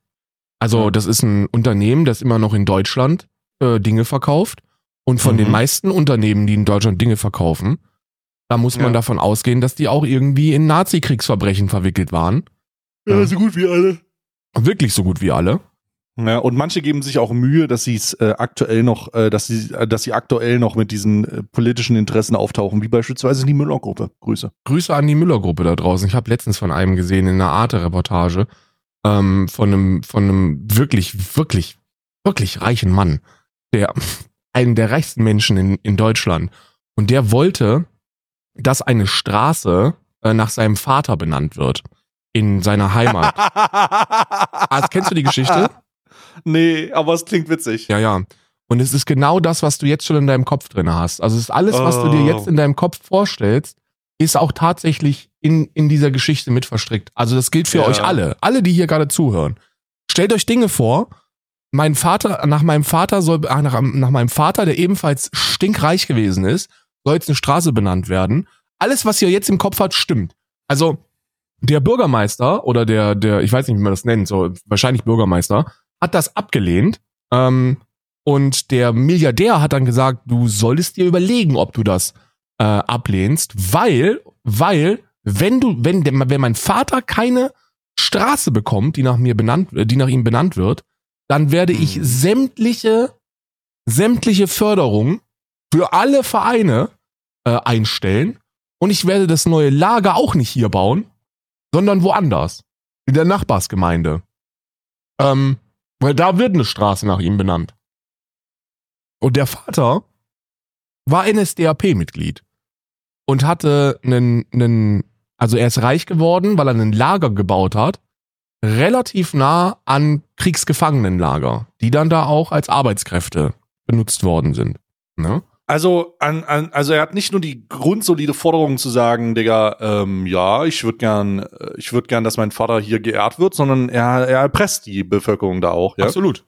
Also Ja. das ist ein Unternehmen, das immer noch in Deutschland äh, Dinge verkauft. Und von Mhm. den meisten Unternehmen, die in Deutschland Dinge verkaufen, da muss man Ja. davon ausgehen, dass die auch irgendwie in Nazi-Kriegsverbrechen verwickelt waren. Ja, so gut wie alle. Wirklich so gut wie alle. Ja, und manche geben sich auch Mühe, dass sie es äh, aktuell noch, äh, dass sie, äh, dass sie aktuell noch mit diesen äh, politischen Interessen auftauchen, wie beispielsweise die Müller-Gruppe. Grüße. Grüße an die Müller-Gruppe da draußen. Ich habe letztens von einem gesehen in einer Arte-Reportage ähm, von einem von einem wirklich wirklich wirklich reichen Mann, der einen der reichsten Menschen in, in Deutschland und der wollte, dass eine Straße äh, nach seinem Vater benannt wird in seiner Heimat. ah, kennst du die Geschichte? Nee, aber es klingt witzig. Ja, ja. Und es ist genau das, was du jetzt schon in deinem Kopf drin hast. Also es ist alles, was du dir Oh. jetzt in deinem Kopf vorstellst, ist auch tatsächlich in, in dieser Geschichte mit verstrickt. Also das gilt für Ja. euch alle, alle, die hier gerade zuhören. Stellt euch Dinge vor, mein Vater, nach meinem Vater soll, ach, nach, nach meinem Vater, der ebenfalls stinkreich gewesen ist, soll jetzt eine Straße benannt werden. Alles, was ihr jetzt im Kopf habt, stimmt. Also der Bürgermeister oder der, der, ich weiß nicht, wie man das nennt, so wahrscheinlich Bürgermeister, hat das abgelehnt. Ähm, und der Milliardär hat dann gesagt, du solltest dir überlegen, ob du das äh, ablehnst, weil, weil, wenn du, wenn, wenn mein Vater keine Straße bekommt, die nach mir benannt, äh, die nach ihm benannt wird, dann werde ich Hm. sämtliche, sämtliche Förderung für alle Vereine äh, einstellen und ich werde das neue Lager auch nicht hier bauen, sondern woanders. In der Nachbarsgemeinde. Ähm, weil da wird eine Straße nach ihm benannt. Und der Vater war NSDAP-Mitglied und hatte einen, einen, also er ist reich geworden, weil er ein Lager gebaut hat, relativ nah an Kriegsgefangenenlager, die dann da auch als Arbeitskräfte benutzt worden sind. Ne? Also, an, an, also er hat nicht nur die grundsolide Forderung zu sagen, Digga, ähm, ja, ich würde gern, äh, ich würde gern, dass mein Vater hier geehrt wird, sondern er, er erpresst die Bevölkerung da auch, ja. Absolut.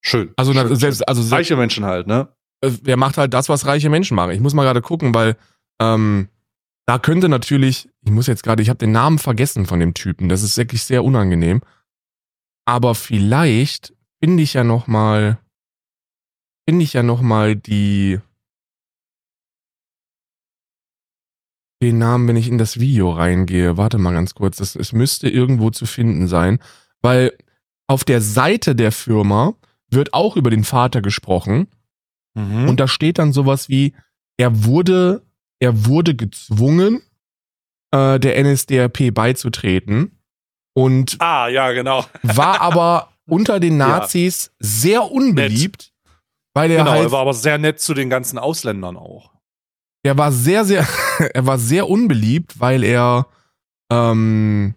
Schön. Also, na, Schön, selbst, also selbst, Reiche Menschen halt, ne? äh, er macht halt das, was reiche Menschen machen. Ich muss mal gerade gucken, weil ähm, da könnte natürlich, ich muss jetzt gerade, ich habe den Namen vergessen von dem Typen. Das ist wirklich sehr unangenehm. Aber vielleicht finde ich ja noch mal, finde ich ja noch mal die den Namen, wenn ich in das Video reingehe. Warte mal ganz kurz, das, es müsste irgendwo zu finden sein, weil auf der Seite der Firma wird auch über den Vater gesprochen Mhm. und da steht dann sowas wie, er wurde, er wurde gezwungen, äh, der NSDAP beizutreten und ah, ja, genau. war aber unter den Nazis sehr unbeliebt, weil er genau, halt, er war aber sehr nett zu den ganzen Ausländern auch. Er war sehr, sehr, er war sehr unbeliebt, weil er, ähm,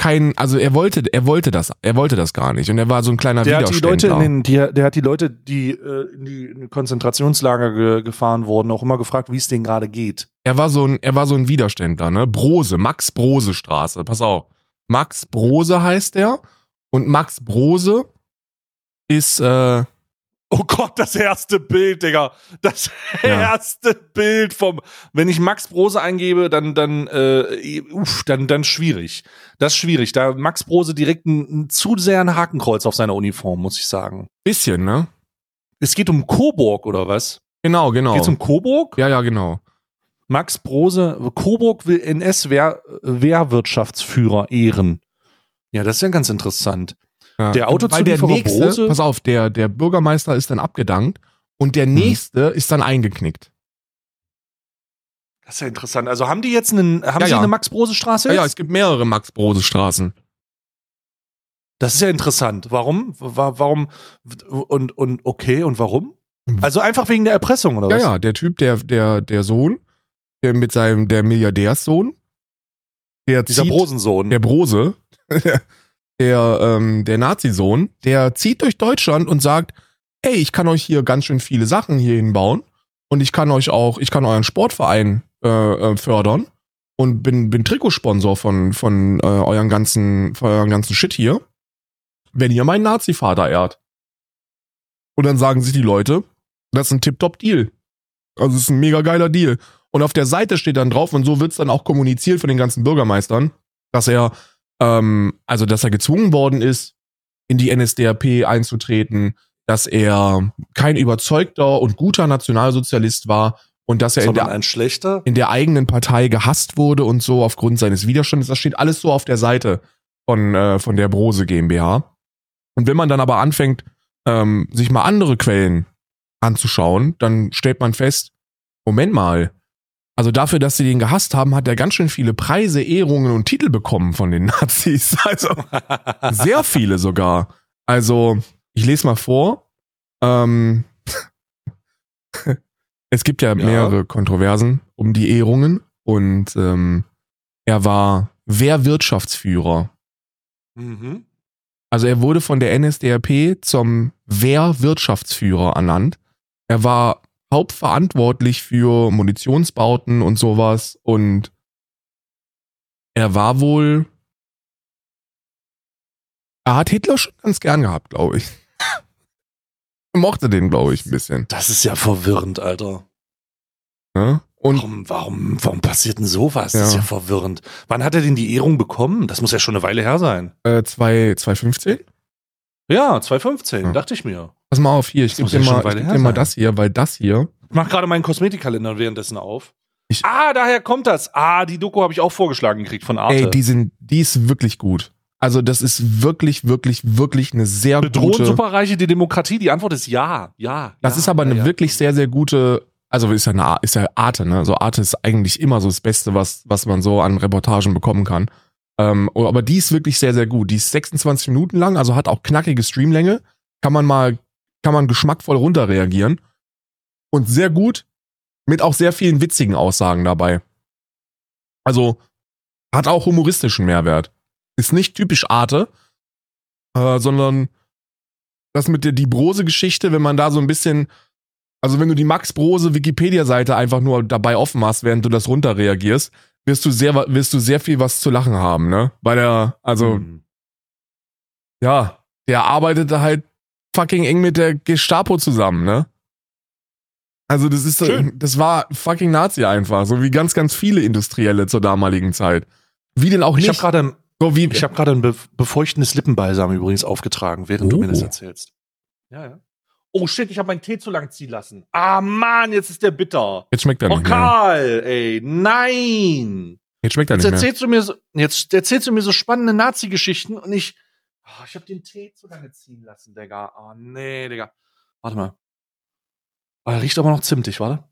kein, also er wollte, er wollte das, er wollte das gar nicht und er war so ein kleiner Der hat die Leute Widerständler. in den, die, der hat die Leute, die äh, in die in die Konzentrationslager ge, gefahren wurden, auch immer gefragt, wie es denen gerade geht. er war so ein, er war so ein Widerständler, ne? Brose, Max Brose Straße, pass auf. Max Brose heißt er und Max Brose ist, äh, Oh Gott, das erste Bild, Digga. Das Ja. erste Bild vom. Wenn ich Max Brose eingebe, dann, dann, äh, uff, dann, dann schwierig. Das ist schwierig. Da Max Brose direkt ein, ein zu sehr ein Hakenkreuz auf seiner Uniform, muss ich sagen. bisschen, ne? Es geht um Coburg oder was? Genau, genau. Geht's um Coburg? ja, ja, genau. Max Brose, Coburg will NS-Wehr, Wehrwirtschaftsführer ehren. Ja, das ist ja ganz interessant. Ja. Der Weil der Autozulieferer nächste, Brose- pass auf, der, der Bürgermeister ist dann abgedankt und der nächste ist dann eingeknickt. Das ist ja interessant. Also haben die jetzt einen, haben Ja, sie ja. eine Max-Brose-Straße Ja, jetzt? ja, es gibt mehrere Max Brose Straßen. Das ist ja interessant. Warum? Wa- Warum? Und, und okay, und warum? Also einfach wegen der Erpressung, oder Ja, was? ja, der Typ, der, der, der Sohn, der mit seinem, der Milliardärssohn, der Dieser zieht, Brosensohn. der Brose, der, ähm, der Nazi-Sohn, der zieht durch Deutschland und sagt, ey, ich kann euch hier ganz schön viele Sachen hier hinbauen und ich kann euch auch, ich kann euren Sportverein äh, äh, fördern und bin, bin Trikotsponsor von, von äh, euren ganzen, von euren ganzen Shit hier, wenn ihr meinen Nazi-Vater ehrt. Und dann sagen sich die Leute, das ist ein Tip-Top-Deal. Also es ist ein mega geiler Deal. Und auf der Seite steht dann drauf, und so wird's dann auch kommuniziert von den ganzen Bürgermeistern, dass er, ähm, also dass er gezwungen worden ist, in die NSDAP einzutreten, dass er kein überzeugter und guter Nationalsozialist war und dass er in der, ein schlechter. in der eigenen Partei gehasst wurde und so aufgrund seines Widerstandes. Das steht alles so auf der Seite von, äh, von der Brose GmbH. Und wenn man dann aber anfängt, ähm, sich mal andere Quellen anzuschauen, dann stellt man fest, Moment mal, also dafür, dass sie den gehasst haben, hat er ganz schön viele Preise, Ehrungen und Titel bekommen von den Nazis. Also sehr viele sogar. Also, ich lese mal vor. Ähm, es gibt ja, Ja. mehrere Kontroversen um die Ehrungen und ähm, er war Wehrwirtschaftsführer. mhm. Also er wurde von der NSDAP zum Wehrwirtschaftsführer ernannt. Er war hauptverantwortlich für Munitionsbauten und sowas und er war wohl. Er hat Hitler schon ganz gern gehabt, glaube ich. Er mochte den, glaube ich, ein bisschen. Das ist ja verwirrend, Alter. Ne? Und Warum, warum, warum passiert denn sowas? Das Ja. ist ja verwirrend. Wann hat er denn die Ehrung bekommen? Das muss ja schon eine Weile her sein. äh, zwei- 2015? Ja, 2015, Ja. dachte ich mir. Pass mal auf hier, ich gebe dir mal, ich geb dir das hier, weil das hier, Ich mach gerade meinen Kosmetikkalender währenddessen auf. Ich- ah, daher kommt das. Ah, die Doku habe ich auch vorgeschlagen gekriegt von Arte. ey, die sind, die ist wirklich gut. Also das ist wirklich, wirklich, wirklich eine sehr Bedrohen gute. Superreiche die Demokratie? Die Antwort ist ja, ja. Das ja, ist aber ja, eine ja. wirklich sehr, sehr gute, also ist ja eine, ist ja Arte, ne? So Arte ist eigentlich immer so das Beste, was, was man so an Reportagen bekommen kann. Ähm, aber die ist wirklich sehr, sehr gut. Die ist 26 Minuten lang, also hat auch knackige Streamlänge. Kann man mal, kann man geschmackvoll runterreagieren. Und sehr gut, mit auch sehr vielen witzigen Aussagen dabei. Also, hat auch humoristischen Mehrwert. Ist nicht typisch Arte, äh, sondern das mit der die Brose-Geschichte, wenn man da so ein bisschen, also wenn du die Max Brose Wikipedia-Seite einfach nur dabei offen hast, während du das runterreagierst, wirst du sehr, wirst du sehr viel was zu lachen haben, ne? Weil der, also, Hm. ja, der arbeitete halt fucking eng mit der Gestapo zusammen, ne? Also das ist, Schön. das war fucking Nazi einfach, so wie ganz, ganz viele Industrielle zur damaligen Zeit. Wie denn auch Ich nicht? habe gerade so wie, ich hab gerade ein be befeuchtendes Lippenbalsam übrigens aufgetragen, während du Oh. mir das erzählst. Ja, ja. Oh shit, ich habe meinen Tee zu lang ziehen lassen. Ah Mann, jetzt ist der bitter. jetzt schmeckt er Oh nicht mehr. Karl, ey, nein. Jetzt schmeckt er Jetzt nicht mehr. erzählst du mir so, jetzt erzählst du mir so spannende Nazi-Geschichten und ich, oh, ich habe den Tee zu lange ziehen lassen, Digga. Oh nee, Digga. Warte mal. Oh, er riecht aber noch zimtig, warte.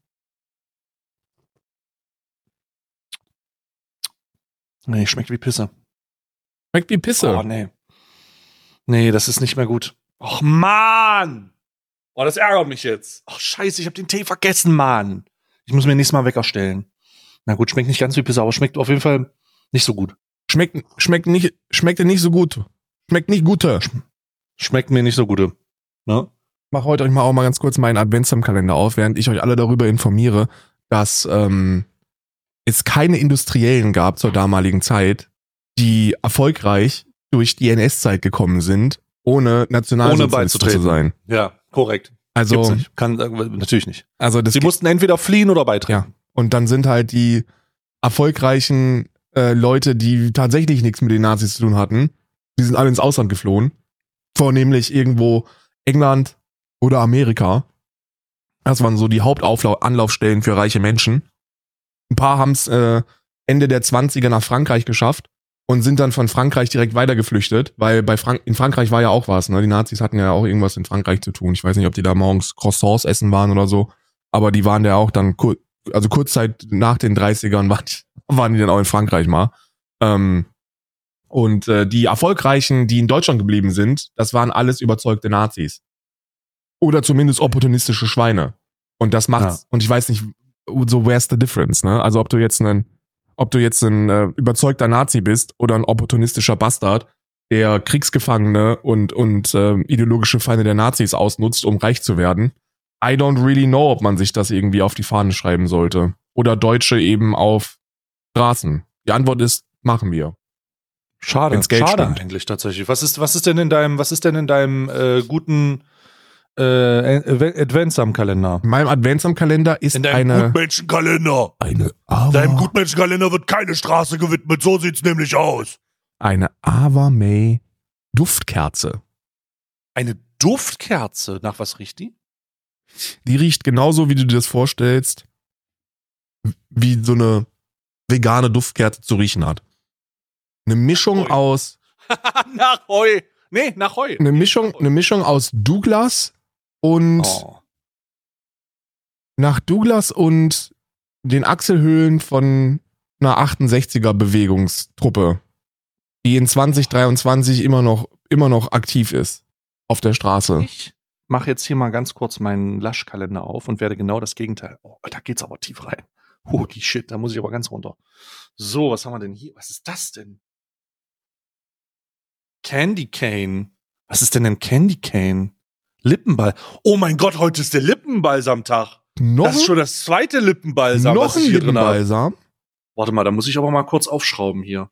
Nee, schmeckt wie Pisse. Schmeckt wie Pisse. Oh, nee. Nee, das ist nicht mehr gut. Och, Mann! Oh, das ärgert mich jetzt. Oh, scheiße, ich habe den Tee vergessen, Mann. Ich muss mir nächstes Mal Wecker stellen. Na gut, schmeckt nicht ganz wie Pisse, aber schmeckt auf jeden Fall nicht so gut. Schmeckt, schmeckt nicht, schmeckte nicht so gut. Schmeckt nicht gute. Schmeckt mir nicht so gute. Ne? Mach heute euch mal auch mal ganz kurz meinen Adventskalender auf, während ich euch alle darüber informiere, dass ähm, es keine Industriellen gab zur damaligen Zeit, die erfolgreich durch die NS-Zeit gekommen sind, ohne Nationalsozialist zu sein. Ja, korrekt. Gibt's Also, nicht. Kann, äh, natürlich nicht. also das Sie mussten entweder fliehen oder beitreten. Ja. Und dann sind halt die erfolgreichen äh, Leute, die tatsächlich nichts mit den Nazis zu tun hatten, die sind alle ins Ausland geflohen. Vornehmlich irgendwo England oder Amerika. Das waren so die Hauptanlaufstellen für reiche Menschen. Ein paar haben es äh, Ende der 20er nach Frankreich geschafft und sind dann von Frankreich direkt weitergeflüchtet, weil bei Frank in Frankreich war ja auch was, ne? Die Nazis hatten ja auch irgendwas in Frankreich zu tun. Ich weiß nicht, ob die da morgens Croissants essen waren oder so, aber die waren ja auch dann kur also kurz Zeit nach den 30ern waren, waren die dann auch in Frankreich mal. Ähm, und äh, die erfolgreichen, die in Deutschland geblieben sind, das waren alles überzeugte Nazis. Oder zumindest opportunistische Schweine. Und das macht's. Ja. Und ich weiß nicht, so where's the difference, ne? Also ob du jetzt ein, ob du jetzt ein äh, überzeugter Nazi bist oder ein opportunistischer Bastard, der Kriegsgefangene und, und äh, ideologische Feinde der Nazis ausnutzt, um reich zu werden. I don't really know, ob man sich das irgendwie auf die Fahne schreiben sollte. Oder Deutsche eben auf Straßen. Die Antwort ist, machen wir. Schade, schade stimmt. eigentlich tatsächlich. Was ist, was ist denn in deinem, was ist denn in deinem äh, guten äh, Advents am Kalender? In meinem Adventskalender ist In deinem eine, Gutmenschenkalender. eine Deinem Ava, Gutmenschenkalender wird keine Straße gewidmet, so sieht's nämlich aus. eine Ava May Duftkerze. Eine Duftkerze. Nach was riecht die? Die riecht genauso, wie du dir das vorstellst, wie so eine vegane Duftkerze zu riechen hat. Eine Mischung Ui. aus, nach Heu. Nee, nach Heu. eine Mischung, eine Mischung aus Douglas und Oh. nach Douglas und den Achselhöhlen von einer 68er Bewegungstruppe, die in 2023 immer noch, immer noch aktiv ist auf der Straße. Ich mache jetzt hier mal ganz kurz meinen Laschkalender auf und werde genau das Gegenteil. Oh, da geht's aber tief rein. Holy shit, da muss ich aber ganz runter. So, was haben wir denn hier? Was ist das denn? Candy Cane. Was ist denn ein Candy Cane? Lippenball. Oh mein Gott, heute ist der Lippenbalsamtag. Noch, Das ist schon das zweite Lippenbalsam, noch was ein ich hier drin habe. Lippenbalsam. Warte mal, da muss ich aber mal kurz aufschrauben hier.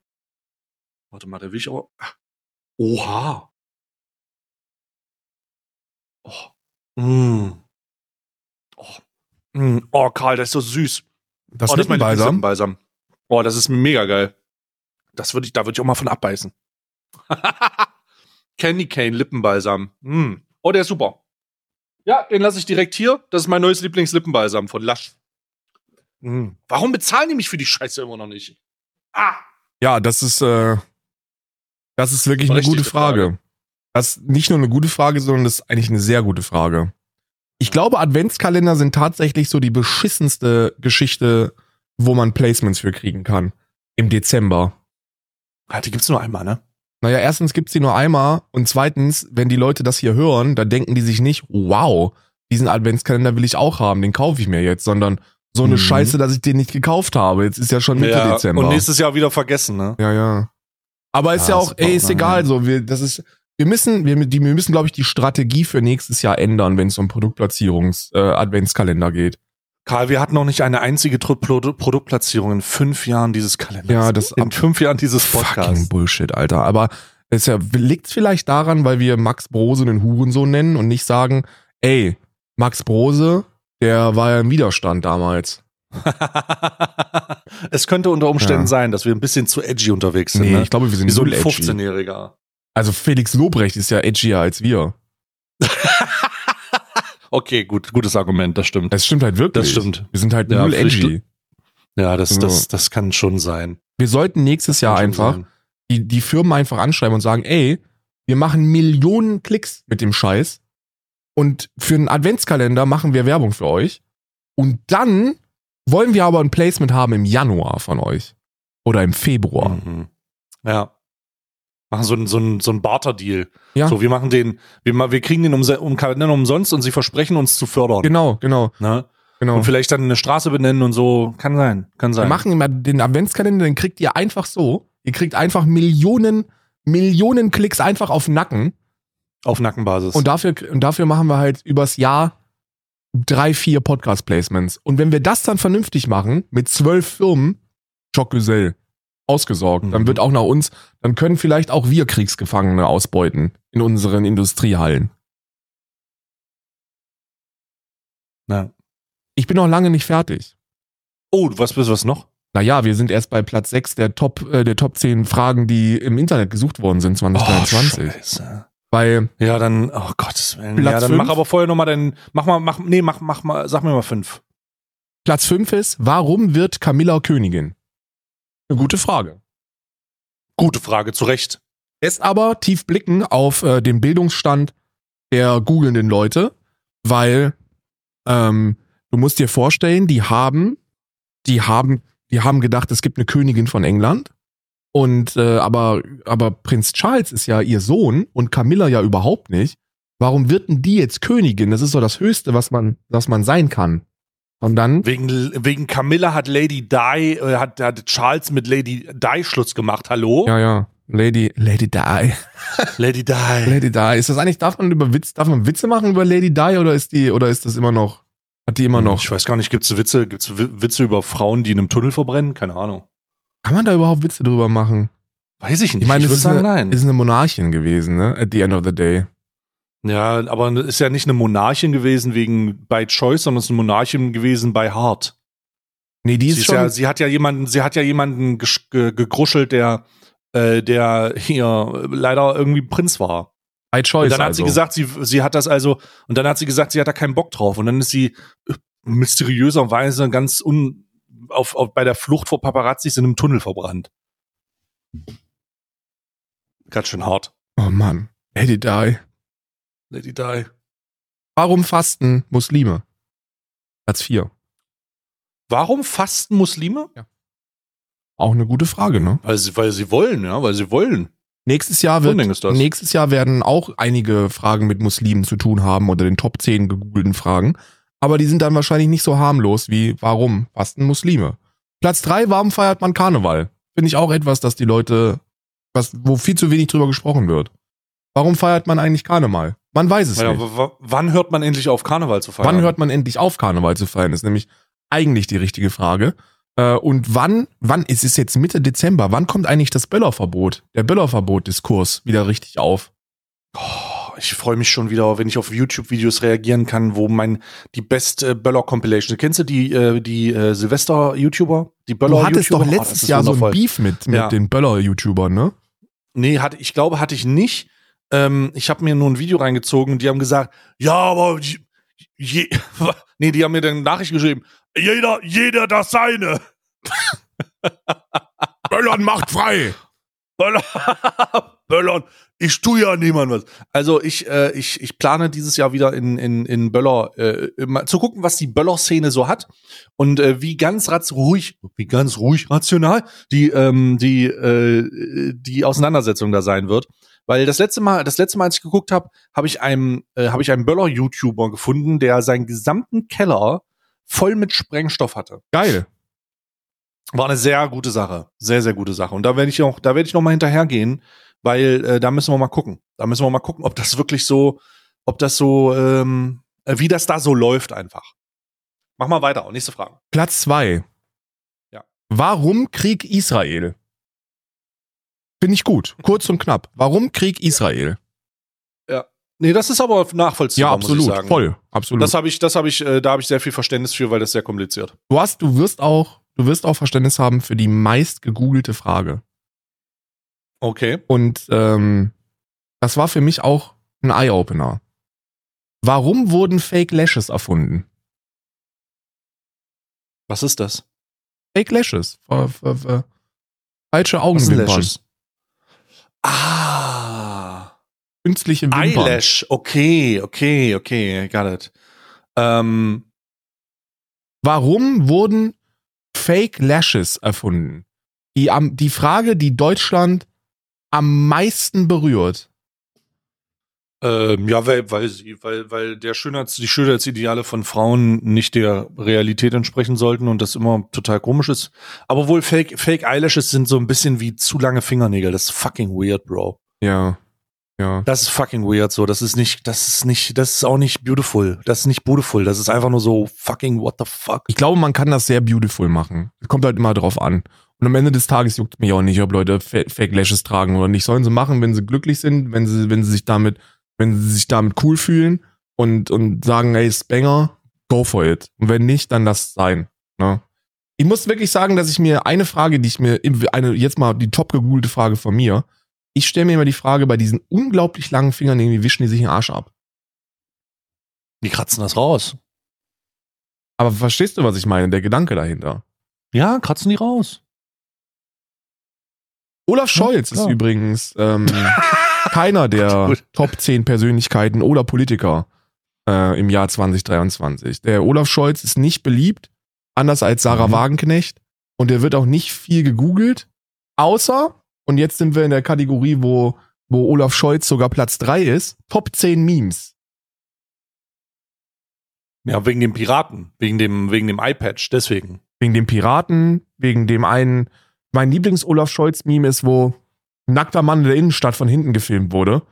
Warte mal, da will ich aber. Oha. Oh. Mm. Oh. Mm. oh, Karl, das ist so süß. Das oh, das ist mein Lippenbalsam. Lippenbalsam. Oh, das ist mega geil. Das würde ich, da würde ich auch mal von abbeißen. Candy Cane Lippenbalsam. Mm. Oh, der ist super. Ja, den lasse ich direkt hier. Das ist mein neues Lieblingslippenbalsam von Lush. Mm. Warum bezahlen die mich für die Scheiße immer noch nicht? Ah! Ja, das ist, äh, das ist wirklich eine gute Frage. Das ist nicht nur eine gute Frage, sondern das ist eigentlich eine sehr gute Frage. Ich glaube, Adventskalender sind tatsächlich so die beschissenste Geschichte, wo man Placements für kriegen kann. Im Dezember. Ah, die gibt's nur einmal, ne? Naja, erstens gibt's die nur einmal und zweitens, wenn die Leute das hier hören, dann denken die sich nicht, wow, diesen Adventskalender will ich auch haben, den kaufe ich mir jetzt, sondern so eine Mhm. Scheiße, dass ich den nicht gekauft habe. Jetzt ist ja schon Mitte ja, Dezember. Und nächstes Jahr wieder vergessen, ne? Ja, ja. Aber ist ja, Ja, auch, ey, ist egal, so, wir, das ist, wir müssen, wir, die, wir müssen, glaube ich, die Strategie für nächstes Jahr ändern, wenn es um Produktplatzierungs-Adventskalender geht. Karl, wir hatten noch nicht eine einzige Produktplatzierung in fünf Jahren dieses Kalenders. Ja, das in fünf Jahren dieses Fucking Podcasts. Bullshit, Alter. Aber es ja, liegt vielleicht daran, weil wir Max Brose einen Hurensohn nennen und nicht sagen, ey, Max Brose, der war ja im Widerstand damals. es könnte unter Umständen Ja. sein, dass wir ein bisschen zu edgy unterwegs sind. Nee, ne? ich glaube, wir sind so ein null edgy. 15-Jähriger. Also Felix Lobrecht ist ja edgier als wir. Okay, gut, gutes Argument, das stimmt. Das stimmt halt wirklich. Das stimmt. Wir sind halt Ja, null edgy. Ja, das, das, das kann schon sein. Wir sollten nächstes Jahr einfach sein. die, die Firmen einfach anschreiben und sagen, ey, wir machen Millionen Klicks mit dem Scheiß und für einen Adventskalender machen wir Werbung für euch und dann wollen wir aber ein Placement haben im Januar von euch oder im Februar. Mhm. Ja. Machen so einen so einen- so einen Barter-Deal. Ja. So, wir machen den, wir, wir kriegen den um, um Kalender umsonst und sie versprechen uns zu fördern. Genau, genau, Ne? genau. Und vielleicht dann eine Straße benennen und so. Kann sein, kann Wir sein. machen immer den Adventskalender, den kriegt ihr einfach so. Ihr kriegt einfach Millionen, Millionen Klicks einfach auf Nacken. Auf Nackenbasis. Und dafür, und dafür machen wir halt übers Jahr drei, vier Podcast-Placements. Und wenn wir das dann vernünftig machen, mit zwölf Firmen, Schockgesell, ausgesorgt, dann Mhm. wird auch nach uns, dann können vielleicht auch wir Kriegsgefangene ausbeuten in unseren Industriehallen. ja. Ich bin noch lange nicht fertig. Oh, was bist was noch? Naja, wir sind erst bei Platz 6 der Top, äh, der Top 10 Fragen, die im Internet gesucht worden sind Oh, 2023. Scheiße. Weil Ja, dann, oh Gottes Willen. Platz ja, dann fünf? mach aber vorher nochmal deinen, mach mal, mach, nee, mach, mach mal, sag mir mal fünf. Platz 5 ist, warum wird Camilla Königin? Eine gute Frage. Gute Frage, zu Recht. Lässt aber tief blicken auf äh, den Bildungsstand der googelnden Leute, weil ähm, du musst dir vorstellen, die haben, die haben, die haben gedacht, es gibt eine Königin von England. Und äh, aber, aber Prinz Charles ist ja ihr Sohn und Camilla ja überhaupt nicht. Warum wird denn die jetzt Königin? Das ist doch das Höchste, was man, was man sein kann. Und dann, Wegen, wegen Camilla hat Lady Di, äh, hat, hat Charles mit Lady Di Schluss gemacht. Hallo? ja, ja, Lady, Lady Di. Lady Di. Lady Di. Ist das eigentlich, darf man über Witz, darf man Witze machen über Lady Di oder ist die, oder ist das immer noch, hat die immer noch? Ich weiß gar nicht, gibt's Witze, gibt's Wi- Witze über Frauen, die in einem Tunnel verbrennen? Keine Ahnung. Kann man da überhaupt Witze drüber machen? Weiß ich nicht. Ich meine, ich es ist, sagen, eine, nein. ist eine Monarchin gewesen, ne? At the end of the day. Ja, aber ist ja nicht eine Monarchin gewesen wegen by Choice, sondern es ist eine Monarchin gewesen bei Hart. Nee, die Sie, ist ist schon, ja, sie hat ja jemanden, sie hat ja jemanden gegruschelt, der, äh, der hier leider irgendwie Prinz war. by choice. Und dann hat also. sie gesagt, sie, sie hat das also, und dann hat sie gesagt, sie hat da keinen Bock drauf. Und dann ist sie äh, mysteriöserweise ganz un, auf, auf, bei der Flucht vor Paparazzis in einem Tunnel verbrannt. Ganz schön hart. Oh Mann. Lady Di. Lady Di. Warum fasten Muslime? Platz 4. Warum fasten Muslime? Auch eine gute Frage, ne? Weil sie, weil sie wollen, ja, weil sie wollen. Nächstes Jahr wird, nächstes Jahr werden auch einige Fragen mit Muslimen zu tun haben unter den Top 10 gegoogelten Fragen. Aber die sind dann wahrscheinlich nicht so harmlos wie warum fasten Muslime? Platz 3, warum feiert man Karneval? Finde ich auch etwas, dass die Leute, was, wo viel zu wenig drüber gesprochen wird. Warum feiert man eigentlich Karneval? Man weiß es Ja, nicht. wann hört man endlich auf, Karneval zu feiern? Wann hört man endlich auf, Karneval zu feiern? Ist nämlich eigentlich die richtige Frage. Äh, und wann, wann, es ist jetzt Mitte Dezember, wann kommt eigentlich das Böllerverbot, der Böllerverbot-Diskurs wieder richtig auf? Oh, ich freue mich schon wieder, wenn ich auf YouTube-Videos reagieren kann, wo mein die Best Böller Compilation. Kennst du die äh, die äh, Silvester-YouTuber? Die Böller Du hattest doch YouTuber? Oh, letztes ist Jahr so ein. Beef mit, mit Ja. den Böller-YouTubern, ne? Nee, hatte, ich glaube, hatte ich nicht. Ähm, ich habe mir nur ein Video reingezogen und die haben gesagt, ja, aber je, nee, die haben mir dann Nachricht geschrieben. Jeder, jeder das seine. Böllern macht frei! Böllern, Böllern. Ich tu ja niemand was. Also ich, äh, ich, ich plane dieses Jahr wieder in, in, in Böller äh, zu gucken, was die Böller-Szene so hat und äh, wie ganz ruhig, wie ganz ruhig rational die ähm, die äh, die Auseinandersetzung da sein wird. Weil das letzte Mal, das letzte Mal, als ich geguckt habe, habe ich einen, äh, habe ich einen Böller-YouTuber gefunden, der seinen gesamten Keller voll mit Sprengstoff hatte. Geil. War eine sehr gute Sache, sehr sehr gute Sache. Und da werde ich auch, da werde ich noch mal hinterhergehen, weil äh, da müssen wir mal gucken. Da müssen wir mal gucken, ob das wirklich so, ob das so, ähm, äh, wie das da so läuft einfach. Mach mal weiter. Nächste Frage. Platz zwei. Ja. Warum Krieg Israel? Finde ich gut. Kurz und knapp. Warum Krieg Israel? Nee, das ist aber nachvollziehbar, Ja, absolut. Voll. Absolut. Das habe ich, das habe ich, äh, da habe ich sehr viel Verständnis für, weil das sehr kompliziert. du hast, du wirst auch, du wirst auch Verständnis haben für die meist gegoogelte Frage. Okay. Und ähm, das war für mich auch ein Eye-Opener. Warum wurden Fake Lashes erfunden? Was ist das? Fake Lashes. Falsche Augenwimpern. Ah. Künstliche Wimpern. Eyelash. Okay, okay, okay. Got it. Ähm, Warum wurden Fake Lashes erfunden? Die, am, die Frage, die Deutschland am meisten berührt. Ähm, ja, weil, weil sie, weil, weil der Schönheits, die Schönheitsideale von Frauen nicht der Realität entsprechen sollten und das immer total komisch ist. Aber wohl Fake, Fake Eyelashes sind so ein bisschen wie zu lange Fingernägel. Das ist fucking weird, Bro. Ja. Ja. Das ist fucking weird so. Das ist nicht, das ist nicht, das ist auch nicht beautiful. Das ist nicht beautiful. Das ist einfach nur so fucking what the fuck. Ich glaube, man kann das sehr beautiful machen. Es kommt halt immer drauf an. Und am Ende des Tages juckt mich auch nicht, ob Leute Fa- Fake Lashes tragen oder nicht. Sollen sie machen, wenn sie glücklich sind, wenn sie, wenn sie sich damit, wenn sie sich damit cool fühlen und, und sagen, ey, ist Banger, go for it. Und wenn nicht, dann lass es sein. Ne? Ich muss wirklich sagen, dass ich mir eine Frage, die ich mir, eine, jetzt mal die top gegoogelte Frage von mir, ich stelle mir immer die Frage, bei diesen unglaublich langen Fingern, irgendwie wischen die sich den Arsch ab. Die kratzen das raus. Aber verstehst du, was ich meine? Der Gedanke dahinter. Ja, kratzen die raus. Olaf Scholz ist klar. übrigens ähm, keiner der. Top 10 Persönlichkeiten oder Politiker äh, im Jahr 2023. Der Olaf Scholz ist nicht beliebt, anders als Sarah Mhm. Wagenknecht. Und er wird auch nicht viel gegoogelt, außer, und jetzt sind wir in der Kategorie, wo, wo Olaf Scholz sogar Platz 3 ist, Top 10 Memes. Ja, wegen dem Piraten, wegen dem, wegen dem iPatch, deswegen. Wegen dem Piraten, wegen dem einen, mein Lieblings-Olaf Scholz-Meme ist, wo ein nackter Mann in der Innenstadt von hinten gefilmt wurde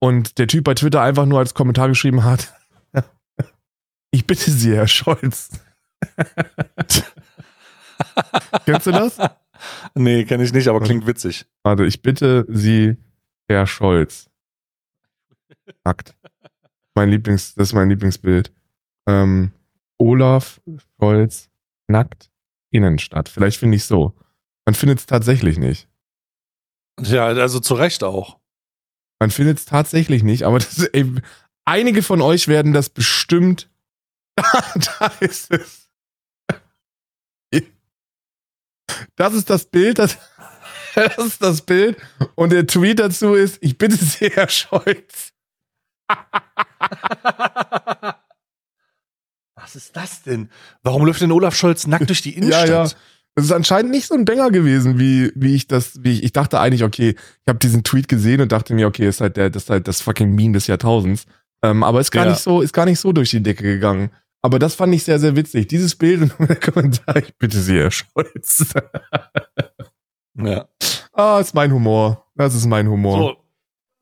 und der Typ bei Twitter einfach nur als Kommentar geschrieben hat, ich bitte Sie, Herr Scholz. Kennst du das? Nee, kenne ich nicht, aber klingt witzig. Warte, ich bitte Sie, Herr Scholz. Nackt. Mein Lieblings, das ist mein Lieblingsbild. Ähm, Olaf Scholz nackt Innenstadt. Vielleicht finde ich so. Man findet es tatsächlich nicht. Ja, also zu Recht auch. Man findet es tatsächlich nicht, aber das, ey, einige von euch werden das bestimmt. da ist es. Das ist das Bild, das, das ist das Bild. Und der Tweet dazu ist, ich bitte Sie, Herr Scholz. Was ist das denn? Warum läuft denn Olaf Scholz nackt durch die Innenstadt? Ja, ja. Das ist anscheinend nicht so ein Banger gewesen, wie, wie ich das, wie ich, ich dachte eigentlich, okay, ich habe diesen Tweet gesehen und dachte mir, okay, ist halt der, das ist halt das fucking Meme des Jahrtausends. Ähm, aber ist gar Ja. nicht so, ist gar nicht so durch die Decke gegangen. Aber das fand ich sehr, sehr witzig. Dieses Bild und der Kommentar, ich bitte Sie, Herr Scholz. ja. ah, ist mein Humor. Das ist mein Humor. So,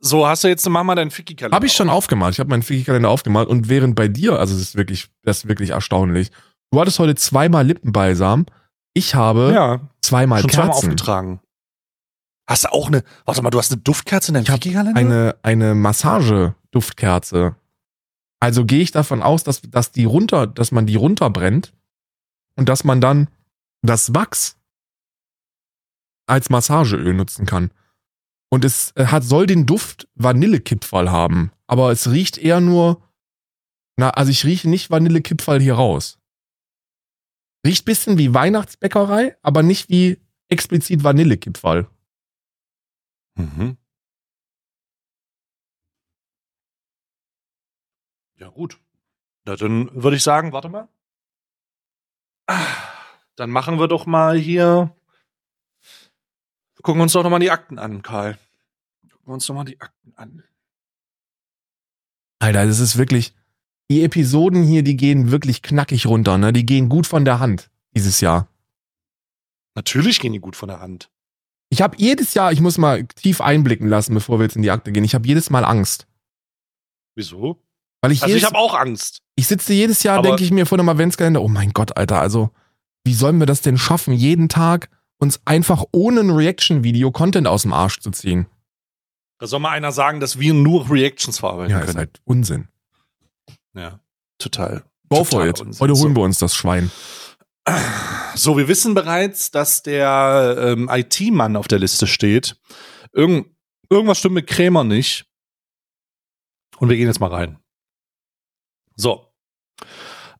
so, hast du jetzt mach mal deinen Ficky-Kalender. Habe ich schon aufgemalt. Ich habe meinen Figi-Kalender aufgemalt und während bei dir, also es ist wirklich, das ist wirklich erstaunlich. Du hattest heute zweimal Lippenbalsam. Ich habe Ja, zweimal schon zweimal Kerzen. aufgetragen. Hast du auch eine, warte mal, du hast eine Duftkerze in deinem Ficky-Kalender? eine, eine Massage-Duftkerze. Also gehe ich davon aus, dass, dass die runter, dass man die runterbrennt und dass man dann das Wachs als Massageöl nutzen kann. Und es äh, hat, soll den Duft Vanillekipferl haben, aber es riecht eher nur, na, also ich rieche nicht Vanillekipferl hier raus. Riecht bisschen wie Weihnachtsbäckerei, aber nicht wie explizit Vanillekipferl. Mhm. Ja, gut. Na, dann würde ich sagen, warte mal. Dann machen wir doch mal hier. Gucken wir uns doch noch mal die Akten an, Karl. Gucken wir uns doch mal die Akten an. Alter, das ist wirklich. Die Episoden hier, die gehen wirklich knackig runter, ne? Die gehen gut von der Hand dieses Jahr. Natürlich gehen die gut von der Hand. Ich habe jedes Jahr, ich muss mal tief einblicken lassen, bevor wir jetzt in die Akte gehen. Ich habe jedes Mal Angst. Wieso? Weil ich Also ich jedes, habe auch Angst. ich sitze jedes Jahr, denke ich mir vor einem Adventskalender, oh mein Gott, Alter, also wie sollen wir das denn schaffen, jeden Tag uns einfach ohne ein Reaction-Video Content aus dem Arsch zu ziehen? Da soll mal einer sagen, dass wir nur Reactions verarbeiten Ja, ist können. halt Unsinn. Ja, total. Go for it. Unsinn. Heute holen wir uns das Schwein. So, wir wissen bereits, dass der ähm, IT-Mann auf der Liste steht. Irgend, irgendwas stimmt mit Krämer nicht. Und wir gehen jetzt mal rein. So.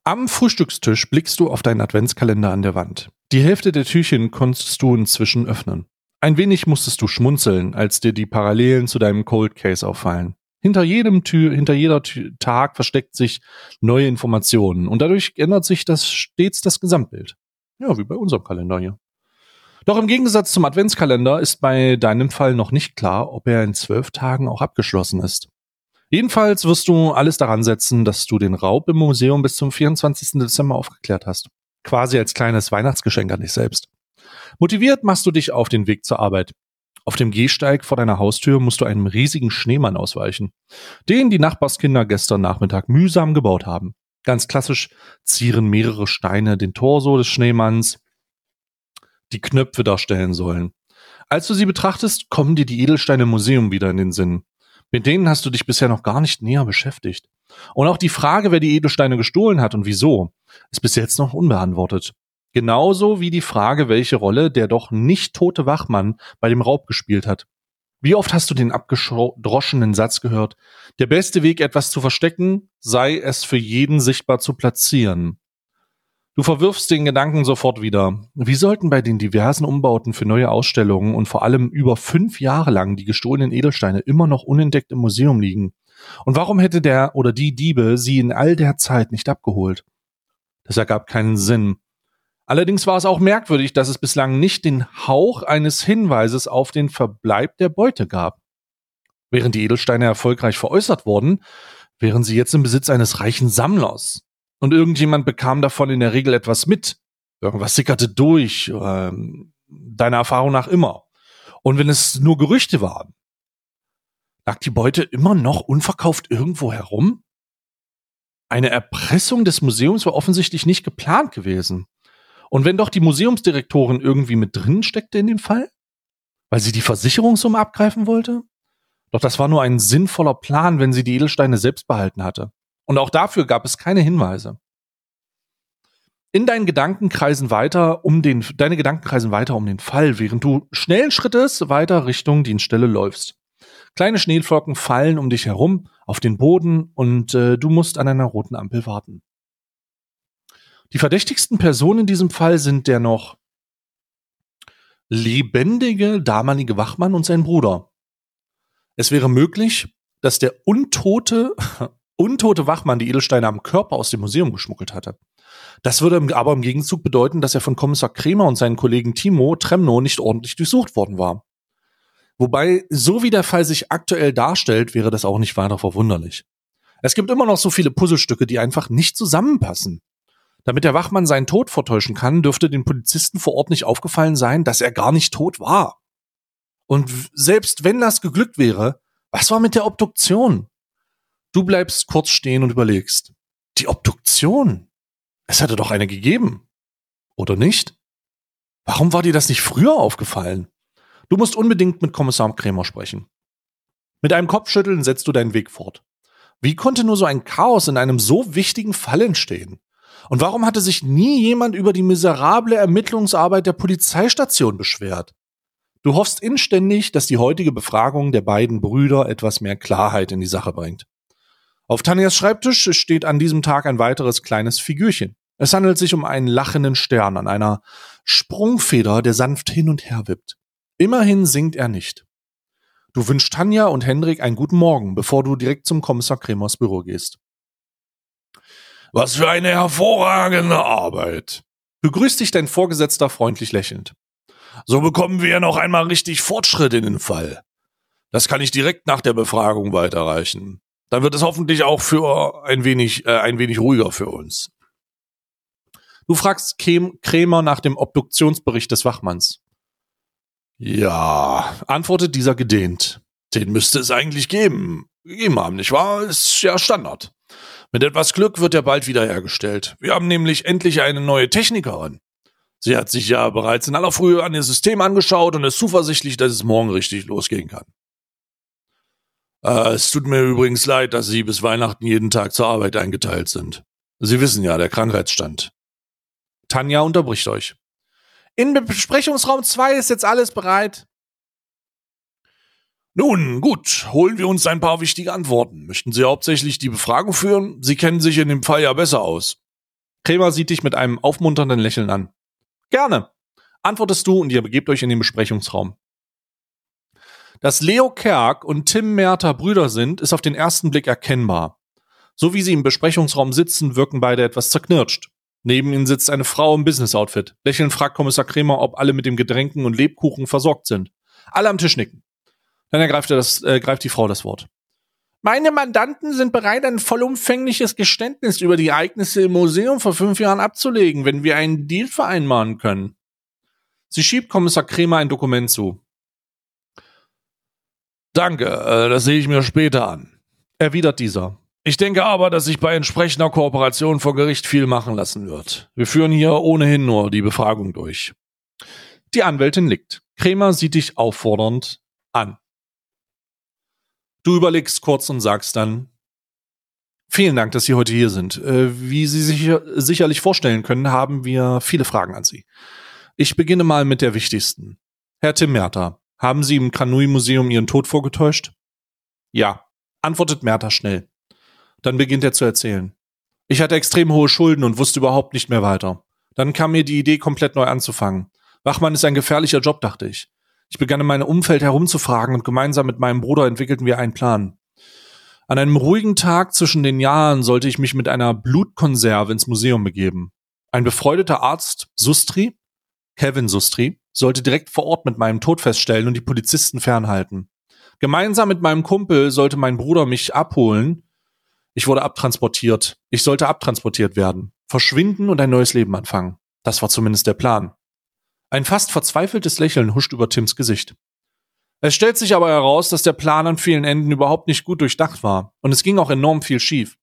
Am Frühstückstisch blickst du auf deinen Adventskalender an der Wand. Die Hälfte der Türchen konntest du inzwischen öffnen. Ein wenig musstest du schmunzeln, als dir die Parallelen zu deinem Cold Case auffallen. Hinter jedem Tür, hinter jeder Tür, Tag versteckt sich neue Informationen und dadurch ändert sich das stets das Gesamtbild. Ja, wie bei unserem Kalender hier. Doch im Gegensatz zum Adventskalender ist bei deinem Fall noch nicht klar, ob er in zwölf Tagen auch abgeschlossen ist. Jedenfalls wirst du alles daran setzen, dass du den Raub im Museum bis zum 24. Dezember aufgeklärt hast. Quasi als kleines Weihnachtsgeschenk an dich selbst. Motiviert machst du dich auf den Weg zur Arbeit. Auf dem Gehsteig vor deiner Haustür musst du einem riesigen Schneemann ausweichen, den die Nachbarskinder gestern Nachmittag mühsam gebaut haben. Ganz klassisch zieren mehrere Steine den Torso des Schneemanns, die Knöpfe darstellen sollen. Als du sie betrachtest, kommen dir die Edelsteine im Museum wieder in den Sinn. Mit denen hast du dich bisher noch gar nicht näher beschäftigt. Und auch die Frage, wer die Edelsteine gestohlen hat und wieso, ist bis jetzt noch unbeantwortet. Genauso wie die Frage, welche Rolle der doch nicht tote Wachmann bei dem Raub gespielt hat. Wie oft hast du den abgedroschenen Satz gehört? Der beste Weg, etwas zu verstecken, sei es für jeden sichtbar zu platzieren. Du verwirfst den Gedanken sofort wieder. Wie sollten bei den diversen Umbauten für neue Ausstellungen und vor allem über fünf Jahre lang die gestohlenen Edelsteine immer noch unentdeckt im Museum liegen? Und warum hätte der oder die Diebe sie in all der Zeit nicht abgeholt? Das ergab keinen Sinn. Allerdings war es auch merkwürdig, dass es bislang nicht den Hauch eines Hinweises auf den Verbleib der Beute gab. Während die Edelsteine erfolgreich veräußert wurden, wären sie jetzt im Besitz eines reichen Sammlers und irgendjemand bekam davon in der Regel etwas mit. Irgendwas sickerte durch, äh, deiner Erfahrung nach immer. Und wenn es nur Gerüchte waren, lag die Beute immer noch unverkauft irgendwo herum? Eine Erpressung des Museums war offensichtlich nicht geplant gewesen. Und wenn doch die Museumsdirektorin irgendwie mit drin steckte in dem Fall? Weil sie die Versicherungssumme abgreifen wollte? Doch das war nur ein sinnvoller Plan, wenn sie die Edelsteine selbst behalten hatte. Und auch dafür gab es keine Hinweise. In deinen Gedanken kreisen weiter um den, deine Gedanken kreisen weiter um den Fall, während du schnellen Schrittes weiter Richtung Dienststelle läufst. Kleine Schneeflocken fallen um dich herum auf den Boden und äh, du musst an einer roten Ampel warten. Die verdächtigsten Personen in diesem Fall sind der noch lebendige damalige Wachmann und sein Bruder. Es wäre möglich, dass der untote untote Wachmann die Edelsteine am Körper aus dem Museum geschmuggelt hatte. Das würde aber im Gegenzug bedeuten, dass er von Kommissar Kremer und seinen Kollegen Timo Tremno nicht ordentlich durchsucht worden war. Wobei, so wie der Fall sich aktuell darstellt, wäre das auch nicht weiter verwunderlich. Es gibt immer noch so viele Puzzlestücke, die einfach nicht zusammenpassen. Damit der Wachmann seinen Tod vortäuschen kann, dürfte den Polizisten vor Ort nicht aufgefallen sein, dass er gar nicht tot war. Und selbst wenn das geglückt wäre, was war mit der Obduktion? Du bleibst kurz stehen und überlegst. Die Obduktion? Es hätte doch eine gegeben. Oder nicht? Warum war dir das nicht früher aufgefallen? Du musst unbedingt mit Kommissar Krämer sprechen. Mit einem Kopfschütteln setzt du deinen Weg fort. Wie konnte nur so ein Chaos in einem so wichtigen Fall entstehen? Und warum hatte sich nie jemand über die miserable Ermittlungsarbeit der Polizeistation beschwert? Du hoffst inständig, dass die heutige Befragung der beiden Brüder etwas mehr Klarheit in die Sache bringt. Auf Tanjas Schreibtisch steht an diesem Tag ein weiteres kleines Figürchen. Es handelt sich um einen lachenden Stern an einer Sprungfeder, der sanft hin und her wippt. Immerhin singt er nicht. Du wünschst Tanja und Hendrik einen guten Morgen, bevor du direkt zum Kommissar Kremers Büro gehst. Was für eine hervorragende Arbeit. Begrüßt dich dein Vorgesetzter freundlich lächelnd. So bekommen wir ja noch einmal richtig Fortschritt in den Fall. Das kann ich direkt nach der Befragung weiterreichen. Dann wird es hoffentlich auch für ein wenig, äh, ein wenig ruhiger für uns. Du fragst Krämer nach dem Obduktionsbericht des Wachmanns. Ja, antwortet dieser gedehnt. Den müsste es eigentlich geben. Gegeben haben, nicht wahr? Ist ja Standard. Mit etwas Glück wird er bald wiederhergestellt. Wir haben nämlich endlich eine neue Technikerin. Sie hat sich ja bereits in aller Frühe an ihr System angeschaut und ist zuversichtlich, dass es morgen richtig losgehen kann. Äh, es tut mir übrigens leid, dass Sie bis Weihnachten jeden Tag zur Arbeit eingeteilt sind. Sie wissen ja, der Krankheitsstand. Tanja unterbricht euch. In Besprechungsraum 2 ist jetzt alles bereit. Nun, gut, holen wir uns ein paar wichtige Antworten. Möchten Sie hauptsächlich die Befragung führen? Sie kennen sich in dem Fall ja besser aus. Krämer sieht dich mit einem aufmunternden Lächeln an. Gerne, antwortest du und ihr begebt euch in den Besprechungsraum. Dass Leo Kerk und Tim Merter Brüder sind, ist auf den ersten Blick erkennbar. So wie sie im Besprechungsraum sitzen, wirken beide etwas zerknirscht. Neben ihnen sitzt eine Frau im Business-Outfit. Lächelnd fragt Kommissar Kremer, ob alle mit dem Getränken und Lebkuchen versorgt sind. Alle am Tisch nicken. Dann ergreift er das, äh, greift die Frau das Wort. Meine Mandanten sind bereit, ein vollumfängliches Geständnis über die Ereignisse im Museum vor fünf Jahren abzulegen, wenn wir einen Deal vereinbaren können. Sie schiebt Kommissar Kremer ein Dokument zu. Danke, äh, das sehe ich mir später an. Erwidert dieser. Ich denke aber, dass sich bei entsprechender Kooperation vor Gericht viel machen lassen wird. Wir führen hier ohnehin nur die Befragung durch. Die Anwältin nickt. Kremer sieht dich auffordernd an. Du überlegst kurz und sagst dann, vielen Dank, dass Sie heute hier sind. Äh, wie Sie sich sicherlich vorstellen können, haben wir viele Fragen an Sie. Ich beginne mal mit der wichtigsten. Herr Tim Merter, haben Sie im Kanui-Museum Ihren Tod vorgetäuscht? Ja, antwortet Merter schnell. Dann beginnt er zu erzählen. Ich hatte extrem hohe Schulden und wusste überhaupt nicht mehr weiter. Dann kam mir die Idee, komplett neu anzufangen. Wachmann ist ein gefährlicher Job, dachte ich. Ich begann in meinem Umfeld herumzufragen und gemeinsam mit meinem Bruder entwickelten wir einen Plan. An einem ruhigen Tag zwischen den Jahren sollte ich mich mit einer Blutkonserve ins Museum begeben. Ein befreundeter Arzt, Sustri, Kevin Sustri, sollte direkt vor Ort mit meinem Tod feststellen und die Polizisten fernhalten. Gemeinsam mit meinem Kumpel sollte mein Bruder mich abholen. Ich wurde abtransportiert. Ich sollte abtransportiert werden, verschwinden und ein neues Leben anfangen. Das war zumindest der Plan. Ein fast verzweifeltes Lächeln huscht über Tims Gesicht. Es stellt sich aber heraus, dass der Plan an vielen Enden überhaupt nicht gut durchdacht war, und es ging auch enorm viel schief.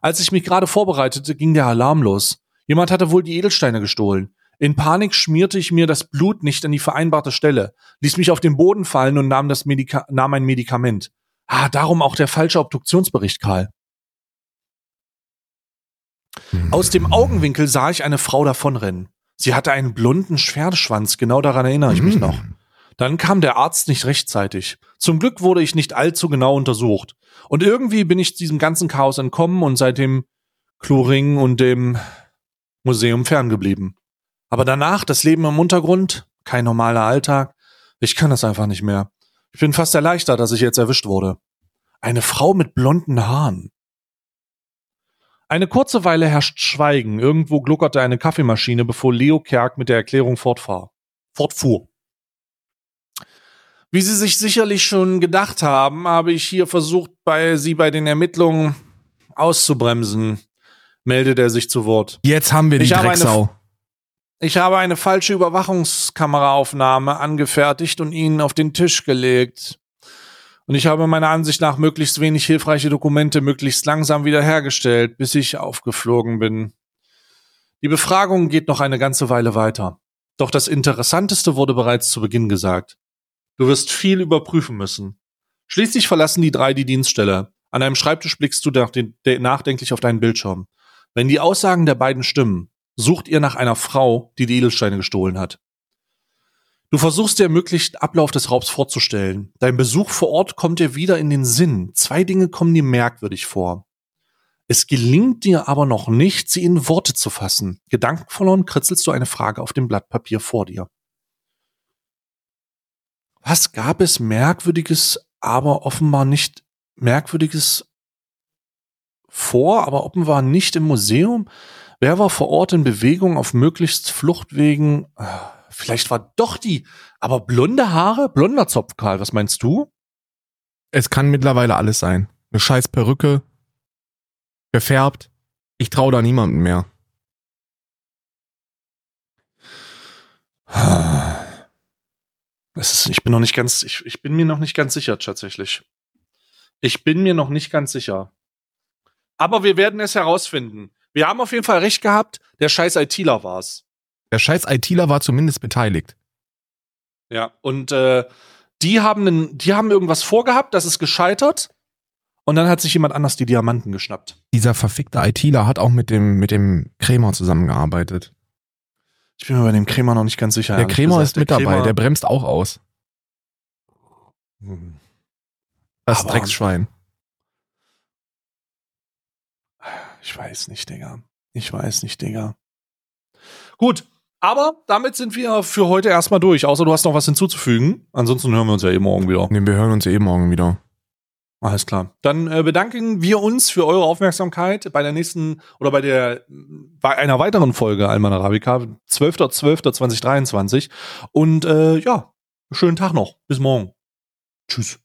Als ich mich gerade vorbereitete, ging der Alarm los. Jemand hatte wohl die Edelsteine gestohlen. In Panik schmierte ich mir das Blut nicht an die vereinbarte Stelle, ließ mich auf den Boden fallen und nahm, das Medika nahm ein Medikament. Ah, darum auch der falsche Obduktionsbericht, Karl. Aus dem Augenwinkel sah ich eine Frau davonrennen. Sie hatte einen blonden Pferdeschwanz, genau daran erinnere ich mich noch. Dann kam der Arzt nicht rechtzeitig. Zum Glück wurde ich nicht allzu genau untersucht. Und irgendwie bin ich diesem ganzen Chaos entkommen und seit dem Kloring und dem Museum ferngeblieben. Aber danach das Leben im Untergrund, kein normaler Alltag. Ich kann das einfach nicht mehr. Ich bin fast erleichtert, dass ich jetzt erwischt wurde. Eine Frau mit blonden Haaren. Eine kurze Weile herrscht Schweigen. Irgendwo gluckerte eine Kaffeemaschine, bevor Leo Kerk mit der Erklärung fortfahr, fortfuhr. Wie Sie sich sicherlich schon gedacht haben, habe ich hier versucht, bei Sie bei den Ermittlungen auszubremsen, meldet er sich zu Wort. Jetzt haben wir die Ich habe Drecksau. eine- Ich habe eine falsche Überwachungskameraaufnahme angefertigt und Ihnen auf den Tisch gelegt. Und ich habe meiner Ansicht nach möglichst wenig hilfreiche Dokumente möglichst langsam wiederhergestellt, bis ich aufgeflogen bin. Die Befragung geht noch eine ganze Weile weiter. Doch das Interessanteste wurde bereits zu Beginn gesagt. Du wirst viel überprüfen müssen. Schließlich verlassen die drei die Dienststelle. An einem Schreibtisch blickst du nach den- de- nachdenklich auf deinen Bildschirm. Wenn die Aussagen der beiden stimmen, sucht ihr nach einer Frau, die die Edelsteine gestohlen hat. Du versuchst dir möglichen Ablauf des Raubs vorzustellen. Dein Besuch vor Ort kommt dir wieder in den Sinn. Zwei Dinge kommen dir merkwürdig vor. Es gelingt dir aber noch nicht, sie in Worte zu fassen. Gedankenverloren kritzelst du eine Frage auf dem Blatt Papier vor dir. Was gab es Merkwürdiges, aber offenbar nicht Merkwürdiges vor, aber offenbar nicht im Museum? Wer war vor Ort in Bewegung auf möglichst Fluchtwegen? Vielleicht war doch die, aber blonde Haare, blonder Zopf, Karl, was meinst du? Es kann mittlerweile alles sein. Eine scheiß Perücke, gefärbt. Ich traue da niemandem mehr. Das ist, ich bin noch nicht ganz, ich, ich bin mir noch nicht ganz sicher, tatsächlich. Ich bin mir noch nicht ganz sicher. Aber wir werden es herausfinden. Wir haben auf jeden Fall recht gehabt, der scheiß ITler war's. Der scheiß ITler war zumindest beteiligt. Ja, und äh, die haben einen, die haben irgendwas vorgehabt, das ist gescheitert. Und dann hat sich jemand anders die Diamanten geschnappt. Dieser verfickte ITler hat auch mit dem, mit dem Krämer zusammengearbeitet. Ich bin mir bei dem Krämer noch nicht ganz sicher. Der Krämer gesagt. ist mit Der dabei, Krämer- der bremst auch aus. Das Aber- Drecksschwein. Ich weiß nicht, Digga. Ich weiß nicht, Digga. Gut, aber damit sind wir für heute erstmal durch. Außer du hast noch was hinzuzufügen. Ansonsten hören wir uns ja eh morgen wieder. Nee, wir hören uns ja eh morgen wieder. Alles klar. Dann äh, bedanken wir uns für eure Aufmerksamkeit bei der nächsten oder bei der bei einer weiteren Folge Alman Arabica, 12.12.2023. Und äh, ja, schönen Tag noch. Bis morgen. Tschüss.